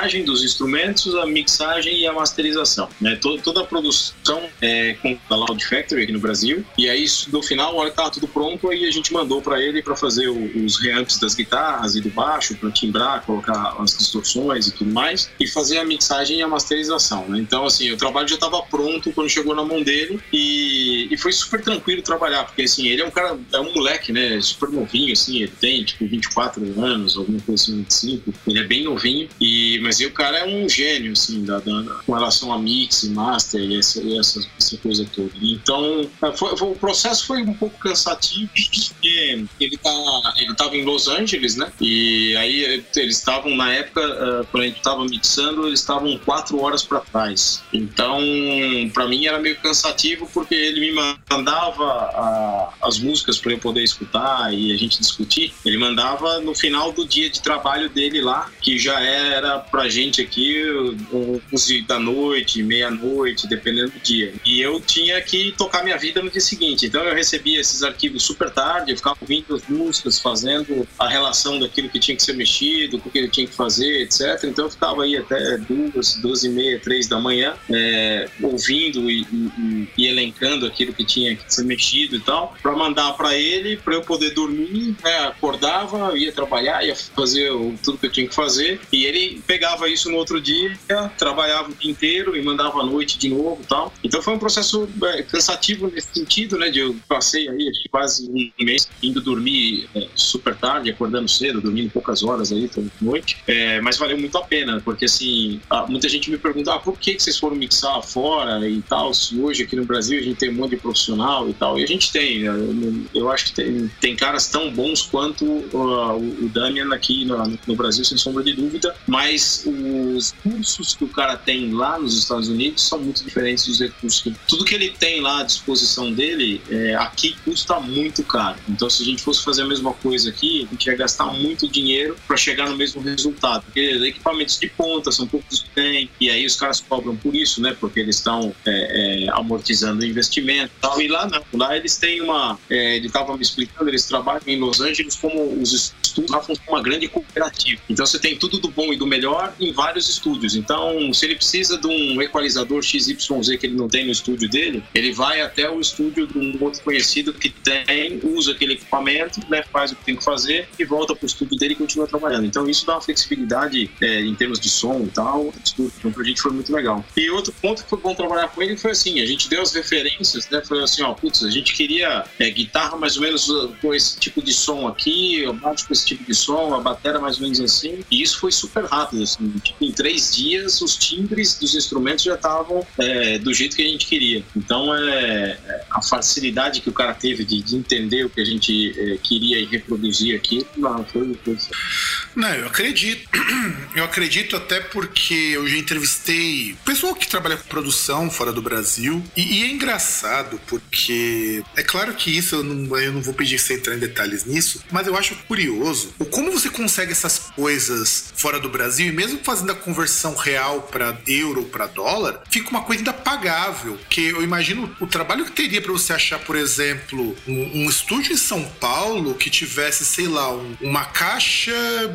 Speaker 2: timbragem dos instrumentos, a mixagem e a masterização, né? Toda, toda a produção é, com a Loud Factory aqui no Brasil. E aí, no final, a hora que tava tudo pronto, aí a gente mandou para ele para fazer os reamps das guitarras e do baixo, para timbrar, colocar as distorções e tudo mais, e fazer a mixagem e a masterização, né? Então, assim, o trabalho já estava pronto quando chegou na mão dele e, e foi super tranquilo trabalhar, porque, assim, ele é um cara, é um moleque, né? Super novinho, assim, ele tem, tipo, 24 anos, alguma coisa assim, 25, ele é bem novinho, e, mas aí o cara é um gênio, assim, da, da com relação a mix e master e essa, e essa, essa coisa toda. Então, é, foi, foi, o processo foi um pouco cansativo, porque ele tá, ele em Los Angeles, né? E aí eles estavam, na época, uh, quando a gente estava mixando, eles estavam quatro horas para trás. Então, para mim era meio cansativo porque ele me mandava a, as músicas para eu poder escutar e a gente discutir. Ele mandava no final do dia de trabalho dele lá, que já era pra gente aqui 11 da noite, meia-noite, dependendo do dia. E eu tinha que tocar minha vida no dia seguinte. Então eu recebia esses arquivos super tarde, eu ficava ouvindo as músicas, fazendo a relação daquilo que tinha que ser mexido, com o que ele tinha que fazer, etc. Então eu ficava aí até duas, duas e meia, três da manhã, é, ouvindo e, e, e, elencando aquilo que tinha que ser mexido e tal, para mandar para ele, para eu poder dormir, né, acordava, ia trabalhar, ia fazer tudo que eu tinha que fazer, e ele pegava isso no outro dia, trabalhava o dia inteiro e mandava à noite de novo tal. Então foi um processo é, cansativo nesse sentido, né, de eu passei aí quase um mês indo dormir é, super tarde, acordando cedo, dormindo poucas horas aí toda noite, é, mas valeu muito a pena, porque assim, muita gente me pergunta, ah, por que, que vocês foram mixar fora e tal, se hoje aqui no Brasil a gente tem um monte de profissional e tal, e a gente tem, né? eu acho que tem, tem caras tão bons quanto uh, o Damian aqui no, no, Brasil, sem sombra de dúvida, mas os cursos que o cara tem lá nos Estados Unidos são muito diferentes dos recursos. Que, tudo que ele tem lá à disposição dele, é, aqui custa muito caro. Então, se a gente fosse fazer a mesma coisa aqui, a gente ia gastar muito dinheiro para chegar no mesmo resultado, porque equipamentos de ponta são poucos que tem, e aí os caras cobram por isso, né? Porque eles estão é, é, amortizando o investimento e tal. E lá não, lá eles têm uma. É, ele estava me explicando, eles trabalham em Los Angeles como os estúdios lá uma grande cooperativa. Então você tem tudo do bom e do melhor em vários estúdios. Então, se ele precisa de um equalizador XYZ que ele não tem no estúdio dele, ele vai até o estúdio de um outro conhecido que tem, usa aquele equipamento, né, faz o que tem que fazer e volta para o estúdio dele e continua trabalhando. Então, isso dá uma flexibilidade é, em termos de som e tal. Então, pra gente foi muito legal. E outro ponto que foi bom trabalhar com ele foi assim: a gente deu as referências, né? Foi assim, ó, putz, a gente queria é, guitarra mais ou menos uh, com esse tipo de som aqui, baixo com esse tipo de som, a bateria mais ou menos assim. E isso foi super rápido, assim. Tipo, em três dias, os timbres dos instrumentos já estavam é, do jeito que a gente queria. Então, é, é a facilidade que o cara teve de, de entender o que a gente é, queria e reproduzir aqui, não, foi, foi...
Speaker 1: Não, eu acredito. *clears throat* Eu acredito até porque eu já entrevistei pessoal que trabalha com produção fora do Brasil. E, e é engraçado porque é claro que isso eu não, eu não vou pedir você entrar em detalhes nisso, mas eu acho curioso o como você consegue essas coisas fora do Brasil mesmo fazendo a conversão real para euro para dólar, fica uma coisa ainda pagável. Que eu imagino o trabalho que teria para você achar, por exemplo, um, um, estúdio em São Paulo que tivesse, sei lá, um, uma caixa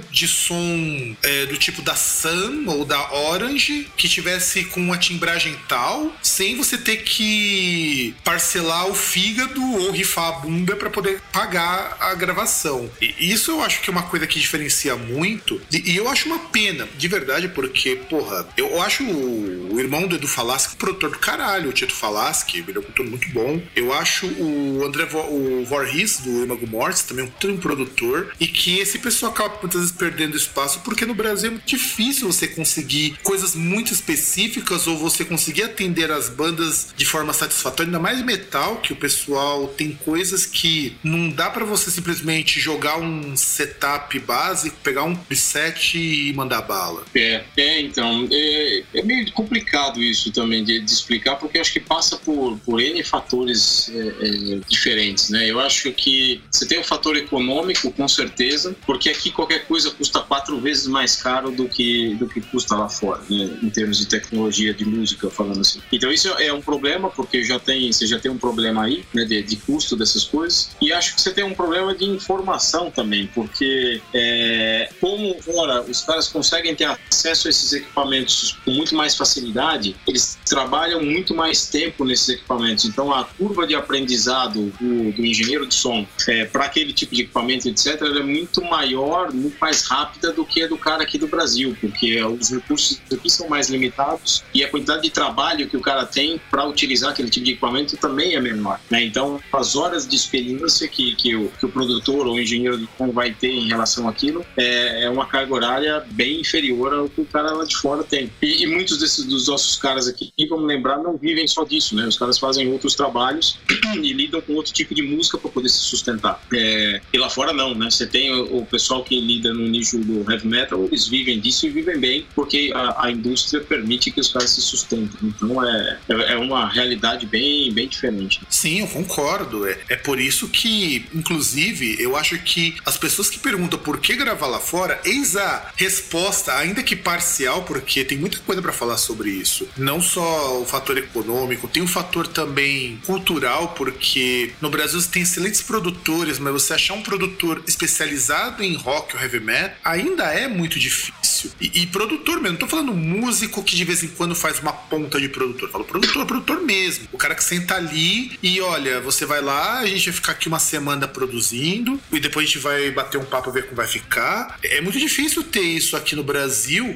Speaker 1: de som é, do tipo da Sun ou da Orange que tivesse com uma timbragem tal, sem você ter que parcelar o fígado ou rifar a bunda para poder pagar a gravação. E isso eu acho que é uma coisa que diferencia muito. E, eu acho uma pena, de verdade, porque, porra, eu acho o, irmão do Edu Falaschi produtor do caralho, o Tito Falaschi, ele é um produtor muito bom. Eu acho o André Vo, o Voorhees, do Imago Mortis, também um, um produtor. E que esse pessoal acaba muitas vezes perdendo espaço, porque no Brasil é muito difícil você conseguir coisas muito específicas ou você conseguir atender as bandas de forma satisfatória, ainda mais metal, que o pessoal tem coisas que não dá para você simplesmente jogar um setup básico, pegar um preset e mandar bala.
Speaker 2: É, é então, é, é meio complicado isso também de, de, explicar, porque acho que passa por, por N fatores é, é, diferentes, né? Eu acho que você tem o fator econômico, com certeza, porque aqui qualquer coisa custa quatro vezes mais caro do que, do que custa lá fora, né? em termos de tecnologia de música, falando assim. Então isso é um problema, porque já tem, você já tem um problema aí, né, de, de custo dessas coisas, e acho que você tem um problema de informação também, porque é, como fora os caras conseguem ter acesso a esses equipamentos com muito mais facilidade, eles trabalham muito mais tempo nesses equipamentos. Então a curva de aprendizado do, do engenheiro de som é, para aquele tipo de equipamento, etc., é muito maior, muito mais rápida do que a do cara aqui do Brasil, porque os recursos aqui são mais limitados e a quantidade de trabalho que o cara tem para utilizar aquele tipo de equipamento também é menor. Né? Então, as horas de experiência que, que, o, que o produtor ou o engenheiro de som vai ter em relação àquilo é, é, uma carga horária bem inferior ao que o cara lá de fora tem. E, e muitos desses dos nossos caras aqui, vamos lembrar, não vivem só disso, né? Os caras fazem outros trabalhos *clears throat* e lidam com outro tipo de música para poder se sustentar. É, e lá fora não, né? Você tem o, o, pessoal que lida no nicho do heavy metal, eles vivem disso e vivem bem, porque a, a indústria permite que os caras se sustentem. Então é, é, é uma realidade bem, bem diferente.
Speaker 1: Sim, eu concordo. É, é por isso que, inclusive, eu acho que as pessoas que perguntam por que gravar lá fora, eis a resposta, ainda que parcial, porque tem muita coisa para falar sobre isso. Não só o fator econômico, tem um fator também cultural, porque no Brasil você tem excelentes produtores, mas você achar um produtor especializado em rock ou heavy metal ainda é muito difícil. E, e produtor mesmo, não tô falando músico que de vez em quando faz uma ponta de produtor. Falo produtor, produtor mesmo. O cara que senta ali e olha, você vai lá, a gente vai ficar aqui uma semana produzindo e depois a gente vai bater um papo ver como vai ficar. É muito difícil ter isso aqui no Brasil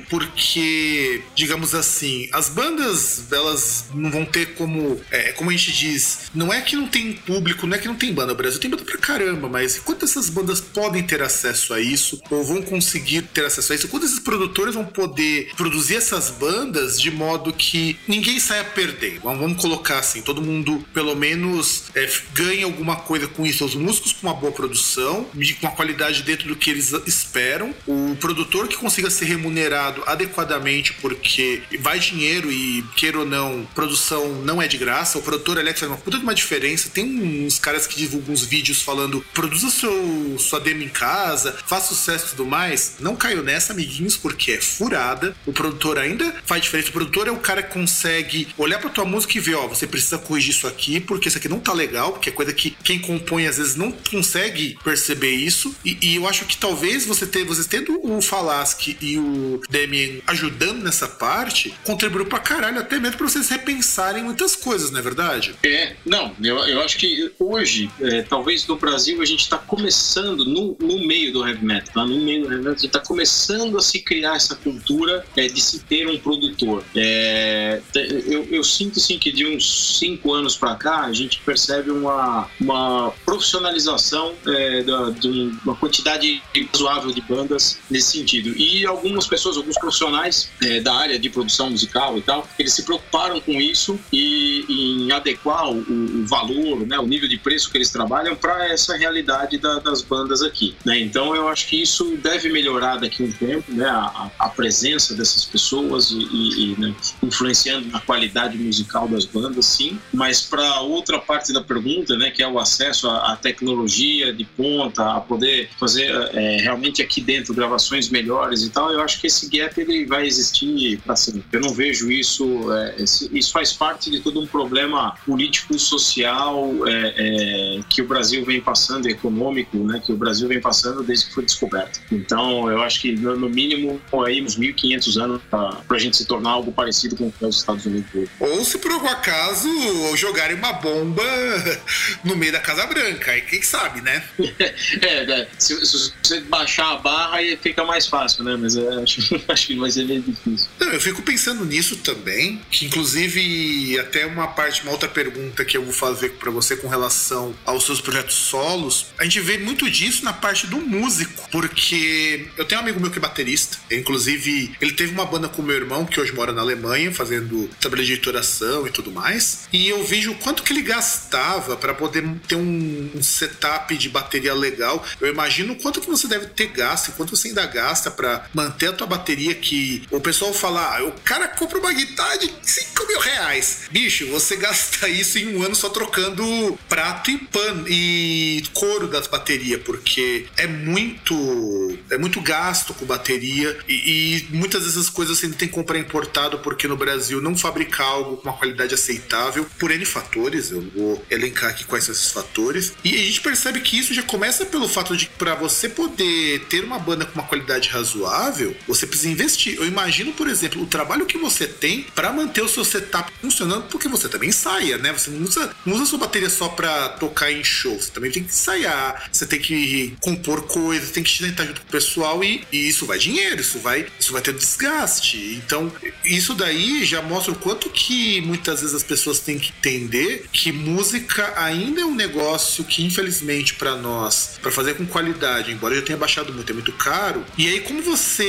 Speaker 1: porque, digamos assim, as bandas elas não vão ter como, é, como a gente diz, não é que não tem público, não é que não tem banda. O Brasil tem banda pra caramba, mas enquanto essas bandas podem ter acesso a isso ou vão conseguir ter acesso a isso, quando esses produtores vão poder produzir essas bandas de modo que ninguém saia perdendo. Vamos colocar assim, todo mundo pelo menos é, ganha alguma coisa com isso. Os músicos com uma boa produção, com uma qualidade dentro do que eles esperam, o produtor que consiga ser remunerado adequadamente porque vai dinheiro e queira ou não, produção não é de graça. O produtor elétrico faz uma puta de uma diferença. Tem uns caras que divulgam uns vídeos falando produza seu, sua demo em casa, faz sucesso e tudo mais. Não caiu nessa, amiguinhos, porque é furada. O produtor ainda faz diferença. O produtor é o cara que consegue olhar pra tua música e ver, ó, você precisa corrigir isso aqui, porque isso aqui não tá legal, porque é coisa que quem compõe às vezes não consegue perceber isso. E, e eu acho que talvez você ter, vocês tendo o Falaschi e o Damien ajudando nessa parte, contribuiu pra caralho, até mesmo pra vocês repensarem muitas coisas, não é verdade?
Speaker 2: É, não, eu, eu acho que hoje, é, talvez no Brasil, a gente tá começando no, no meio do heavy metal, tá? No meio do heavy metal, a gente tá começando a se criar essa cultura é, de se ter um produtor. É, eu, eu, sinto assim que de uns cinco anos para cá a gente percebe uma, uma profissionalização é, da, de uma quantidade razoável de bandas nesse sentido. E algumas pessoas, alguns profissionais é, da área de produção musical e tal, eles se preocuparam com isso e em adequar o, o valor, né, o nível de preço que eles trabalham para essa realidade da, das bandas aqui. Né? Então eu acho que isso deve melhorar daqui a um tempo, né, a, a presença dessas pessoas e, e, né, influenciando na qualidade musical das bandas, sim. Mas para outra parte da pergunta, né, que é o acesso à, à tecnologia de ponta, a poder fazer é, realmente aqui dentro gravações melhores e tal, eu acho que esse gap ele vai existir para sempre. Eu não vejo isso, é, isso faz parte de todo um problema político, social é, é, que o Brasil vem passando, econômico, né, que o Brasil vem passando desde que foi descoberto. Então, eu acho que no mínimo aí uns 1.500 anos para a gente se tornar algo parecido com o que é os Estados Unidos
Speaker 1: Ô, Ou se por algum acaso jogarem uma bomba *laughs* no meio da Casa Branca. Aí quem sabe, né? *laughs*
Speaker 2: é, né? Se, se, você baixar a barra, aí fica mais fácil, né? Mas acho, *laughs* acho que vai ser meio difícil.
Speaker 1: Não, eu fico pensando nisso também, que inclusive até uma parte, uma outra pergunta que eu vou fazer para você com relação aos seus projetos solos, a gente vê muito disso na parte do músico, porque eu tenho um amigo meu que é baterista, inclusive ele teve uma banda com meu irmão, que hoje mora na Alemanha, fazendo trabalho de editoração e tudo mais, e eu vejo o quanto que ele gastava para poder ter um, um, setup de bateria legal. Eu imagino o quanto que você deve ter gasto, quanto você ainda gasta para manter a tua bateria que o pessoal fala, ah, o cara compra uma guitarra de 5 mil reais. Bicho, você *laughs* gasta isso em um ano só trocando prato e pano e couro das baterias, porque é muito é muito gasto com bateria e, e muitas dessas coisas você tem que comprar importado porque no Brasil não fabrica algo com uma qualidade aceitável por N fatores. Eu vou elencar aqui quais são esses fatores. E a gente percebe que isso já começa pelo fato de que para você poder ter uma banda com uma qualidade razoável, você precisa investir. Eu imagino, por exemplo, o trabalho que você tem para manter o seu setup funcionando, porque você também ensaia, né? Você não usa, não usa sua bateria só para tocar em show, você também tem que ensaiar, você tem que compor coisas, tem que tentar junto com o pessoal e, e isso vai dinheiro, isso vai, isso vai ter desgaste. Então, isso daí já mostra o quanto que muitas vezes as pessoas têm que entender que música ainda é um negócio que, infelizmente, para nós, para fazer com qualidade, embora já tenha baixado muito, é muito caro. E aí, como você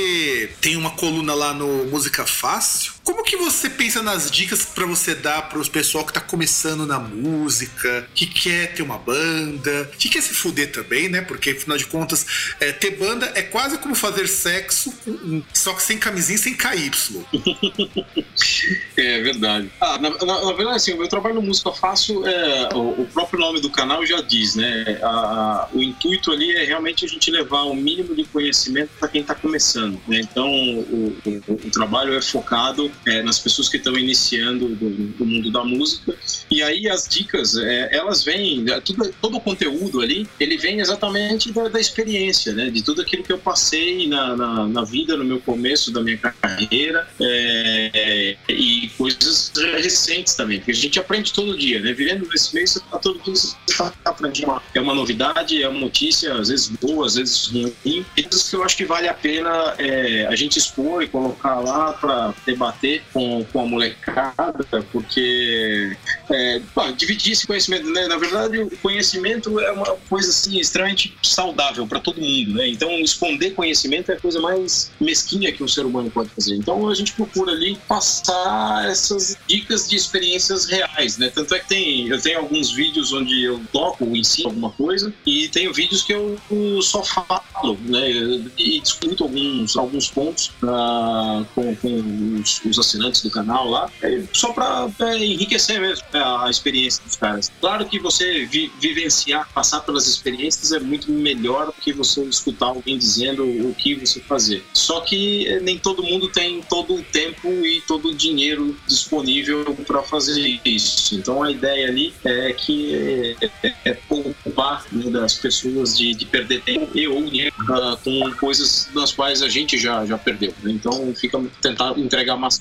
Speaker 1: tem uma coluna lá no Música Fácil, como que você pensa nas dicas para você dar para os pessoal que tá começando na música, que quer ter uma banda, que quer se fuder também, né? Porque afinal de contas, é, ter banda é quase como fazer sexo, só que sem camisinha sem KY. *laughs*
Speaker 2: é verdade. Ah, na, na, na, verdade, assim, o meu trabalho no Música Fácil, é, o, o próprio nome do canal já diz, né? A, a, o intuito ali é realmente a gente levar o mínimo de conhecimento para quem está começando. Né? Então, o, o, o trabalho é focado é, nas pessoas que estão iniciando do, do, mundo da música. E aí as dicas, é, elas vêm, é, tudo, todo o conteúdo ali, ele vem exatamente da, da experiência, né? De tudo aquilo que eu passei na, na, na, vida, no meu começo da minha carreira é, e coisas recentes também, porque a gente aprende todo dia, né? Vivendo nesse mês, você tá todo dia você aprendendo. É uma novidade, é uma notícia, às vezes boa, às vezes ruim, coisas que eu acho que vale a pena é, a gente expor e colocar lá para debater com, com a molecada, porque é, dividir esse conhecimento, né? Na verdade, o conhecimento é uma coisa assim extremamente saudável para todo mundo, né? Então, esconder conhecimento é a coisa mais mesquinha que um ser humano pode fazer. Então, a gente procura ali passar essas dicas de experiências reais, né? Tanto é que tem, eu tenho alguns vídeos onde eu toco, ensino alguma coisa, e tenho vídeos que eu só falo, né? E discuto alguns, alguns pontos uh, com, com os, os assinantes do canal lá, é só para é, enriquecer mesmo é, a experiência dos caras. Claro que você vi, vivenciar, passar pelas experiências é muito melhor do que você escutar alguém dizendo o que você fazer. Só que é, nem todo mundo tem todo o tempo e todo o dinheiro disponível para fazer isso. Então a ideia ali é que é, é poupar né, das pessoas de, de, perder tempo e ou dinheiro uh, com coisas das quais a gente já, já perdeu. Né? Então fica tentar entregar mais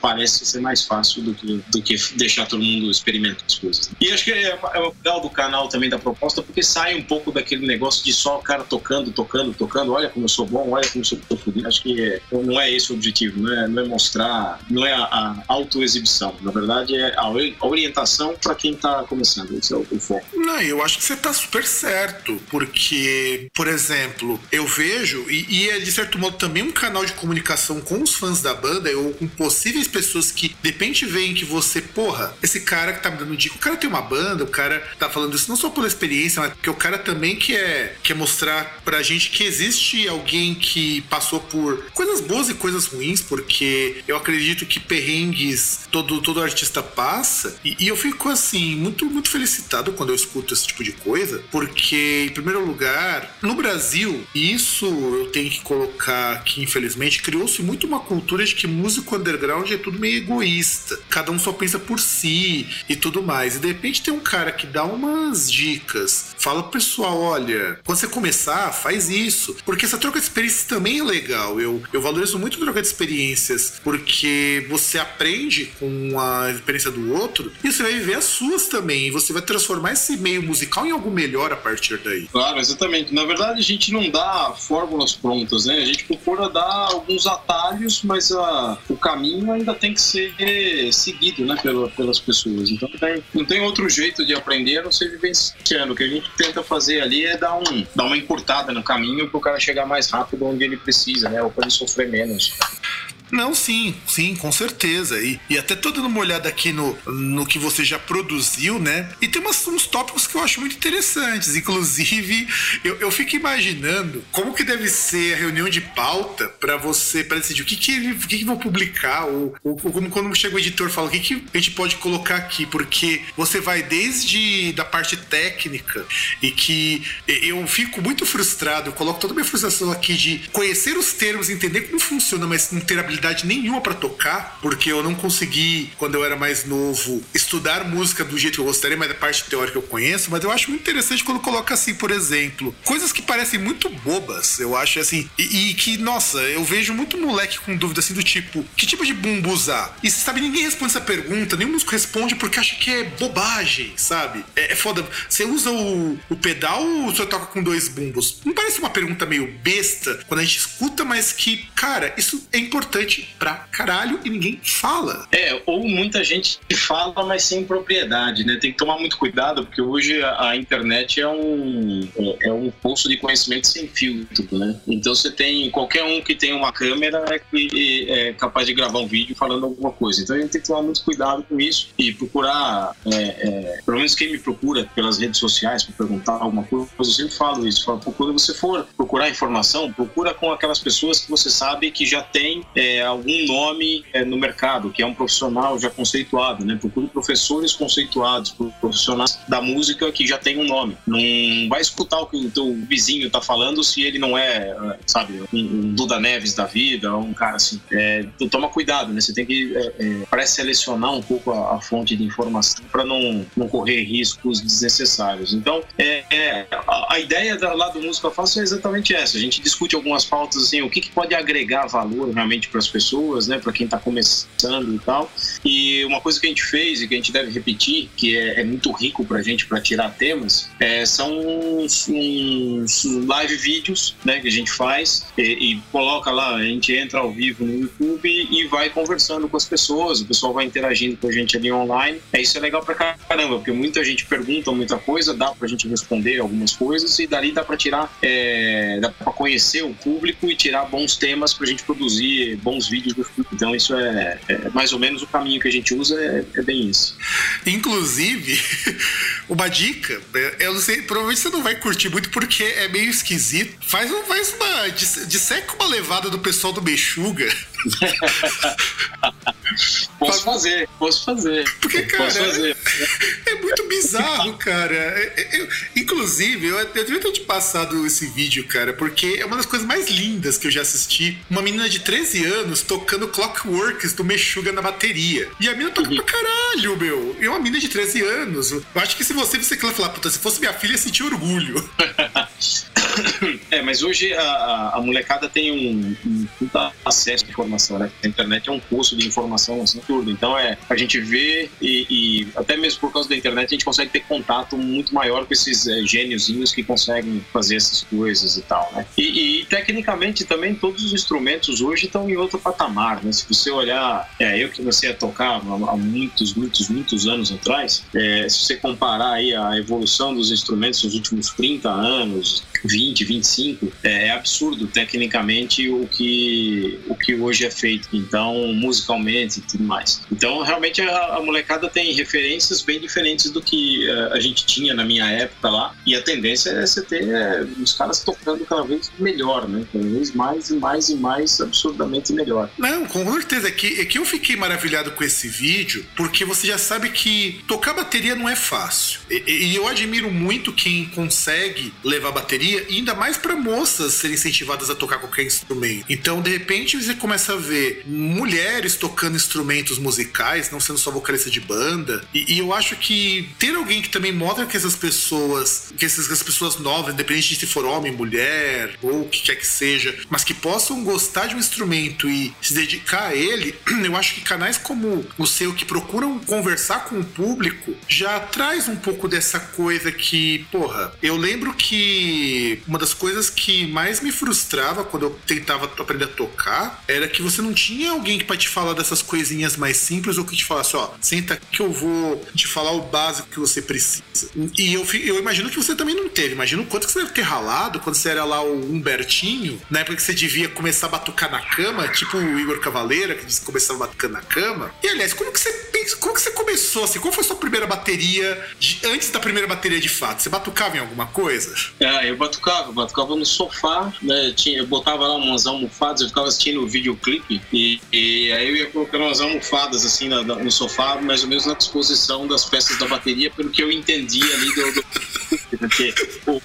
Speaker 2: parece ser mais fácil do que, do que deixar todo mundo experimentar as coisas. E acho que é, é legal do canal também da proposta, porque sai um pouco daquele negócio de só o cara tocando, tocando, tocando, olha como eu sou bom, olha como eu sou fodido. Acho que é, não é esse o objetivo, não é, não é mostrar, não é a, a autoexibição. Na verdade, é a, a orientação para quem está começando. Esse é o, o foco.
Speaker 1: Não, eu acho que você está super certo, porque, por exemplo, eu vejo, e, e é de certo modo também um canal de comunicação com os fãs da banda, ou com possíveis pessoas que de repente veem que você, porra, esse cara que tá me dando dica, o cara tem uma banda, o cara tá falando isso não só pela experiência, mas porque o cara também quer, quer mostrar pra gente que existe alguém que passou por coisas boas e coisas ruins, porque eu acredito que perrengues todo, todo artista passa, e, e eu fico assim, muito, muito felicitado quando eu escuto esse tipo de coisa, porque, em primeiro lugar, no Brasil, isso eu tenho que colocar que, infelizmente, criou-se muito uma cultura de que músico underground é tudo meio egoísta. Cada um só pensa por si e tudo mais. E de repente tem um cara que dá umas dicas fala pro pessoal: olha, quando você começar, faz isso. Porque essa troca de experiências também é legal. Eu, eu valorizo muito a troca de experiências, porque você aprende com a experiência do outro e você vai viver as suas também. E você vai transformar esse meio musical em algo melhor a partir daí.
Speaker 2: Claro, exatamente. Na verdade, a gente não dá fórmulas prontas, né? A gente procura dar alguns atalhos, mas a, o caminho ainda tem que ser seguido, né, pela, pelas pessoas. Então não tem outro jeito de aprender a não ser vivenciando. O que a gente tenta fazer ali é dar, um, dar uma encurtada no caminho para o cara chegar mais rápido onde ele precisa, né? Ou para ele sofrer menos.
Speaker 1: Não, sim, sim, com certeza. E, e até tô dando uma olhada aqui no, no que você já produziu, né? E tem umas, uns tópicos que eu acho muito interessantes. Inclusive, eu, eu fico imaginando como que deve ser a reunião de pauta para você, para decidir o que que, o que que vou publicar, ou, ou, como quando chega o editor fala o que, que a gente pode colocar aqui, porque você vai desde da parte técnica e que eu fico muito frustrado, eu coloco toda a minha frustração aqui de conhecer os termos, entender como funciona, mas não ter habilidade habilidade nenhuma para tocar, porque eu não consegui, quando eu era mais novo, estudar música do jeito que eu gostaria, mas da parte teórica eu conheço. Mas eu acho muito interessante quando coloca assim, por exemplo, coisas que parecem muito bobas, eu acho assim, e, e que, nossa, eu vejo muito moleque com dúvida assim do tipo, que tipo de bumbo usar? E você sabe, ninguém responde essa pergunta, nenhum músico responde porque acha que é bobagem, sabe? É, é foda. Você usa o, o pedal ou você toca com dois bumbos? Não parece uma pergunta meio besta quando a gente escuta, mas que, cara, isso é importante importante pra caralho e ninguém fala.
Speaker 2: É, ou muita gente fala, mas sem propriedade, né? Tem que tomar muito cuidado, porque hoje a, a internet é um, é, é um poço de conhecimento sem filtro, né? Então você tem qualquer um que tem uma câmera é, que é capaz de gravar um vídeo falando alguma coisa. Então a gente tem que tomar muito cuidado com isso e procurar, é, é, pelo menos quem me procura pelas redes sociais para perguntar alguma coisa, eu sempre falo isso. Falo, quando você for procurar informação, procura com aquelas pessoas que você sabe que já tem é, é, algum nome é, no mercado, que é um profissional já conceituado, né? Procure professores conceituados, profissionais da música que já tem um nome. Não vai escutar o que o teu vizinho tá falando se ele não é, sabe, um, Duda Neves da vida, um cara assim. É, toma cuidado, né? Você tem que é, é, pré-selecionar um pouco a, a, fonte de informação para não, não correr riscos desnecessários. Então, é, é, a, a, ideia da, lá do Música Fácil é exatamente essa. A gente discute algumas pautas assim, o que, que pode agregar valor realmente para pessoas, né, para quem está começando e tal. E uma coisa que a gente fez e que a gente deve repetir, que é, é muito rico para a gente para tirar temas, é, são uns, uns, live vídeos, né, que a gente faz e, e, coloca lá, a gente entra ao vivo no YouTube e vai conversando com as pessoas, o pessoal vai interagindo com a gente ali online. É isso é legal para caramba, porque muita gente pergunta muita coisa, dá para a gente responder algumas coisas e dali dá para tirar, é, dá para conhecer o público e tirar bons temas para a gente produzir bons bons vídeos do filme. Então, isso é, é, mais ou menos o caminho que a gente usa, é, é bem isso.
Speaker 1: Inclusive, *laughs* uma dica, né, eu não sei, provavelmente você não vai curtir muito porque é meio esquisito. Faz, faz uma. Disseca uma levada do pessoal do Mexuga. *laughs* *laughs*
Speaker 2: posso fazer, posso fazer.
Speaker 1: Porque, cara, fazer. É, é, muito bizarro, cara. É, é, eu, inclusive, eu, eu devia ter te passado esse vídeo, cara, porque é uma das coisas mais lindas que eu já assisti. Uma menina de 13 anos tocando Clockworks do Meshuga na bateria. E a menina toca uhum. pra caralho, meu. E é uma menina de 13 anos. Eu acho que se você você quer falar, puta, se fosse minha filha, ia sentir orgulho. *laughs* *coughs*
Speaker 2: É, mas hoje a, a molecada tem um, um, acesso à informação, né? A internet é um curso de informação assim tudo. Então é a gente vê e, e, até mesmo por causa da internet a gente consegue ter contato muito maior com esses é, gêniozinhos que conseguem fazer essas coisas e tal, né? E, e, tecnicamente também todos os instrumentos hoje estão em outro patamar, né? Se você olhar, é, eu que comecei a tocar há muitos, muitos, muitos anos atrás, é, se você comparar aí a evolução dos instrumentos nos últimos 30 anos, 20, 25, é, é absurdo tecnicamente o que, o que hoje é feito. Então, musicalmente e tudo mais. Então, realmente a, a molecada tem referências bem diferentes do que uh, a gente tinha na minha época lá. E a tendência é você ter é, os caras tocando cada vez melhor, né? Cada vez mais e mais e mais absurdamente melhor.
Speaker 1: Não, com certeza. É que, é que eu fiquei maravilhado com esse vídeo, porque você já sabe que tocar bateria não é fácil. E, e eu admiro muito quem consegue levar bateria, e ainda mais para moças serem incentivadas a tocar qualquer instrumento. Então, de repente, você começa a ver mulheres tocando instrumentos musicais, não sendo só vocalista de banda. E, e eu acho que ter alguém que também mostra que essas pessoas, que essas, essas pessoas novas, independente de se for homem, mulher ou o que quer que seja, mas que possam gostar de um instrumento e se dedicar a ele, *clears throat* eu acho que canais como o seu que procuram conversar com o público já traz um pouco dessa coisa que, porra, eu lembro que uma das coisas que mais me frustrava quando eu tentava aprender a tocar era que você não tinha alguém que para te falar dessas coisinhas mais simples ou que te falasse, ó, senta que eu vou te falar o básico que você precisa. E eu, eu imagino que você também não teve. Imagino quanto que você deve ter ralado quando você era lá o Humbertinho, na época que você devia começar a batucar na cama, tipo o Igor Cavaleira, que disse que começava batucando na cama. E aliás, como que você pensa, como que você começou assim? Qual foi a sua primeira bateria de, antes da primeira bateria de fato? Você batucava em alguma coisa?
Speaker 2: É, eu batucava, batucava no sofá, né? Tinha, eu botava lá umas almofadas, eu ficava assistindo o videoclipe e, e aí eu ia colocando umas almofadas assim na, no sofá, mais ou menos na disposição das peças da bateria, pelo que eu entendi ali do, do *laughs* porque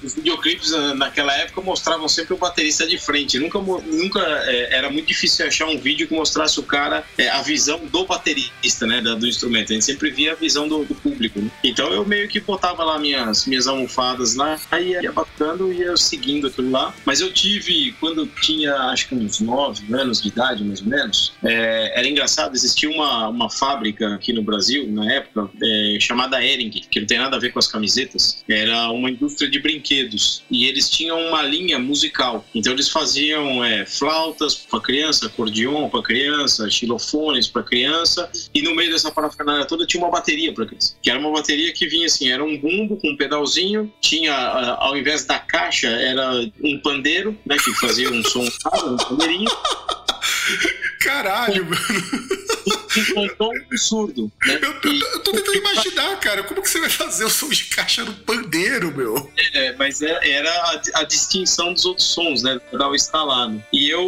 Speaker 2: os videoclipes ah, naquela época mostravam sempre o baterista de frente. Nunca, nunca é, era muito difícil achar um vídeo que mostrasse o cara, é, a visão do baterista, né, do instrumento. A gente sempre via a visão do, do público. Né? Então eu meio que botava lá minhas, minhas almofadas lá, aí ia batendo e ia seguindo aquilo lá. Mas eu tive, quando eu tinha acho que uns 9 anos de idade, mais ou menos, é, era engraçado, existia uma, uma fábrica aqui no Brasil, na época, é, chamada Ering, que não tem nada a ver com as camisetas. Era uma indústria de brinquedos e eles tinham uma linha musical. Então eles faziam é, flautas para criança, acordeon para criança, xilofones para criança e no meio dessa parafernália toda tinha uma bateria para criança. Que era uma bateria que vinha assim, era um bumbo com um pedalzinho, tinha ao invés da caixa era um pandeiro, né, que fazia um som, um pandeirinho. *laughs*
Speaker 1: Caralho, mano.
Speaker 2: Encontrou um absurdo. Né?
Speaker 1: Eu, tô, eu tô tentando imaginar, cara, como que você vai fazer o som de caixa no pandeiro, meu?
Speaker 2: É, mas é, era a, a, distinção dos outros sons, né? Dar o instalado. E eu,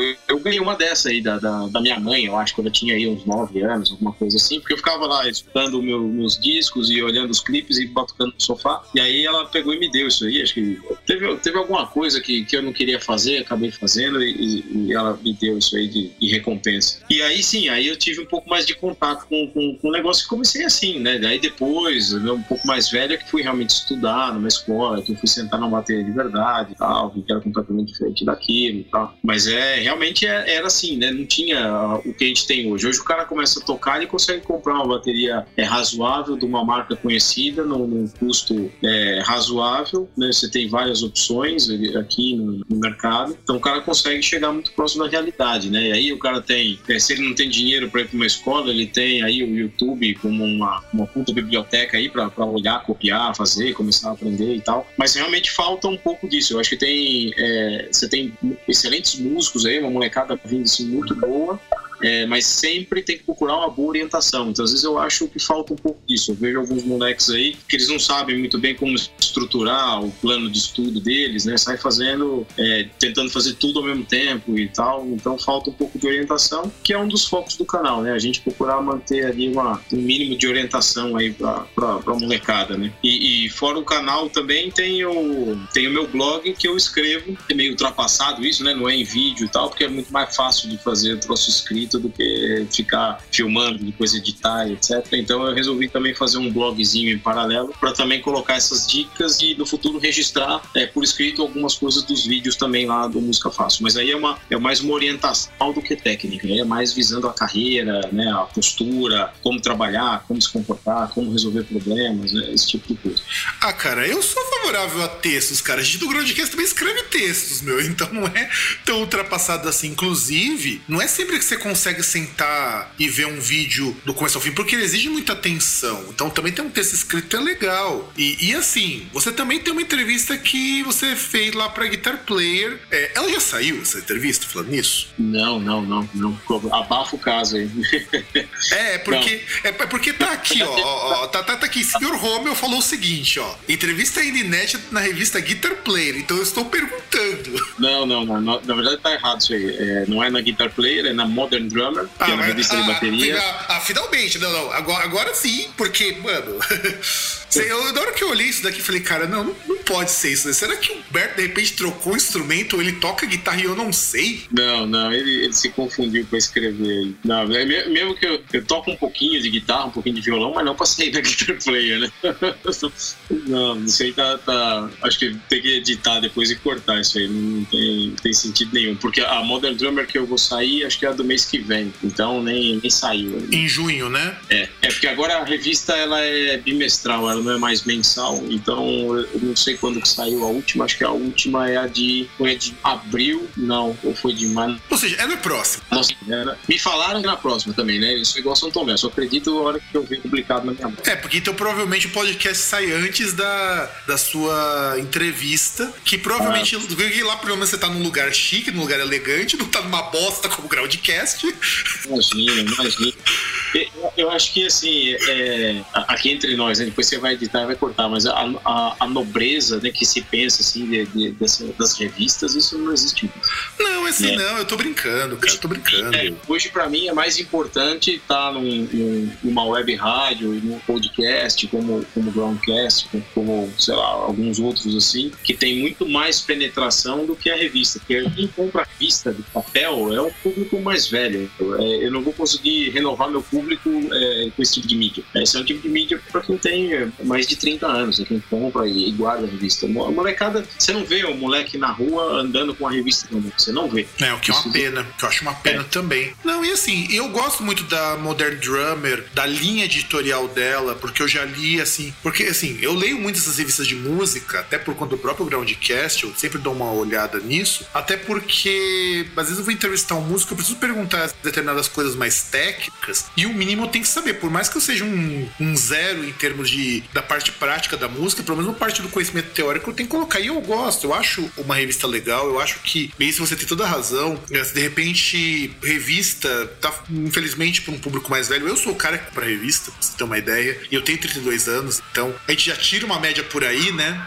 Speaker 2: eu, eu, ganhei uma dessa aí da, da, da, minha mãe, eu acho, quando eu tinha aí uns 9 anos, alguma coisa assim, porque eu ficava lá escutando meu, meus discos e olhando os clipes e batucando no sofá. E aí ela pegou e me deu isso aí. Acho que teve, teve alguma coisa que, que eu não queria fazer, acabei fazendo e, e ela me deu isso aí de, de recompensa. E aí sim, aí eu tive um pouco mais de contato com, com, com o negócio e comecei assim, né? Daí depois, um pouco mais velho, é que fui realmente estudar numa escola, que eu fui sentar numa bateria de verdade e tal, que era completamente diferente daquilo e tal. Mas é, realmente é, era assim, né? Não tinha o que a gente tem hoje. Hoje o cara começa a tocar e consegue comprar uma bateria é, razoável de uma marca conhecida, num, num custo é, razoável, né? Você tem várias opções aqui no, no mercado. Então o cara consegue chegar muito próximo da realidade, né? E aí o cara tem, é, se ele não tem dinheiro para ir para uma escola, ele tem aí o YouTube como uma, uma puta biblioteca aí para olhar, copiar, fazer, começar a aprender e tal. Mas realmente falta um pouco disso. Eu acho que tem, é, você tem excelentes músicos aí, uma molecada vindo assim muito boa, é, mas sempre tem que procurar uma boa orientação. Então, às vezes, eu acho que falta um pouco disso. Eu vejo alguns moleques aí que eles não sabem muito bem como estruturar o plano de estudo deles, né? Sai fazendo, é, tentando fazer tudo ao mesmo tempo e tal. Então, falta um pouco de orientação, que é um dos focos do canal, né? A gente procurar manter ali uma, um mínimo de orientação aí para a molecada, né? E, e, fora o canal também tem o, tem o meu blog que eu escrevo. É meio ultrapassado isso, né? Não é em vídeo e tal, porque é muito mais fácil de fazer troço escrito do que ficar filmando, depois editar, etc. Então eu resolvi também fazer um blogzinho em paralelo para também colocar essas dicas e no futuro registrar é, por escrito algumas coisas dos vídeos também lá do Música Fácil. Mas aí é, uma, é mais uma orientação do que técnica, é mais visando a carreira, né, a postura, como trabalhar, como se comportar, como resolver problemas, né, esse tipo de coisa.
Speaker 1: Ah, cara, eu sou favorável a textos, cara. A gente do Groundcast também escreve textos, meu, *laughs* então não é tão ultrapassado assim. Inclusive, não é sempre que você consegue consegue sentar e ver um vídeo do começo ao fim, porque ele exige muita atenção. Então também tem um texto escrito é legal. E, e assim, você também tem uma entrevista que você fez lá pra Guitar Player. É, ela já saiu, essa entrevista, falando nisso?
Speaker 2: Não, não, não. não. Abafa o caso aí.
Speaker 1: é, porque, é, é porque tá aqui, ó. ó tá, tá, tá aqui. Senhor Romeu falou o seguinte, ó. Entrevista inédita na revista Guitar Player. Então eu estou perguntando.
Speaker 2: Não, não, não. Na, na verdade tá errado isso aí. É, não é na Guitar Player, é na Modern Drummer, que ah, é uma revista de bateria.
Speaker 1: Ah, finalmente, não, não. Agora, agora sim, porque, mano. *laughs* Eu, na hora que eu olhei isso daqui, falei, cara, não, não, não pode ser isso. Né? Será que o Humberto de repente trocou o instrumento ou ele toca guitarra e eu não sei?
Speaker 2: Não, não, ele, ele se confundiu pra escrever. Não, é mesmo que eu, eu toco um pouquinho de guitarra, um pouquinho de violão, mas não pra sair da *laughs* guitar player, né? *laughs* não, isso aí tá, tá, Acho que tem que editar depois e cortar isso aí. Não tem, não tem sentido nenhum. Porque a Modern Drummer que eu vou sair, acho que é a do mês que vem. Então nem, nem saiu.
Speaker 1: Em junho, né?
Speaker 2: É. É porque agora a revista ela é bimestral, ela não é mais mensal. Então eu não sei quando que saiu a última. Acho que a última é a de. Foi de abril, não, ou foi de maio.
Speaker 1: Ou seja, é na próxima.
Speaker 2: Nossa, é, me falaram que é na próxima também, né? Isso é igual São Tomé. Eu só acredito a hora que eu ver publicado na minha mão.
Speaker 1: É, porque então provavelmente o podcast sai antes da, da sua entrevista. Que provavelmente ah. lá pelo menos você tá num lugar chique, num lugar elegante, *laughs* não tá numa bosta como Groundcast.
Speaker 2: Imagina, imagina. Eu acho que assim, é, aqui entre nós, né, depois você vai editar e vai cortar, mas a, a, a nobreza né, que se pensa assim de, de, dessa, das revistas, isso não existe.
Speaker 1: Não, assim é. não, eu tô brincando, cara, eu tô brincando.
Speaker 2: É, hoje para mim é mais importante estar tá num, num, numa web rádio, num podcast, como, como Groundcast, como, sei lá, alguns outros assim, que tem muito mais penetração do que a revista. Porque quem compra a revista de papel é o público mais velho. É, eu não vou conseguir renovar meu público é, com esse tipo de mídia. Esse é um tipo de mídia para quem tem mais de 30 anos, é quem compra e, guarda a revista. A molecada, você não vê o moleque na rua andando com a revista você não vê.
Speaker 1: É, o que é uma pena, que eu acho uma pena é. também. Não, e assim, eu gosto muito da Modern Drummer, da linha editorial dela, porque eu já li, assim, porque assim, eu leio muitas essas revistas de música, até por conta do próprio Groundcast, eu sempre dou uma olhada nisso, até porque às vezes eu vou entrevistar um músico, eu preciso perguntar determinadas coisas mais técnicas, e o mínimo eu tenho que saber, por mais que eu seja um, um zero em termos de da parte prática da música, pelo menos uma parte do conhecimento teórico eu tenho que colocar. E eu gosto, eu acho uma revista legal, eu acho que, isso você tem toda a razão, né, de repente, revista, tá, infelizmente, para um público mais velho, eu sou o cara que compra revista, pra você ter uma ideia, e eu tenho 32 anos, então a gente já tira uma média por aí, né?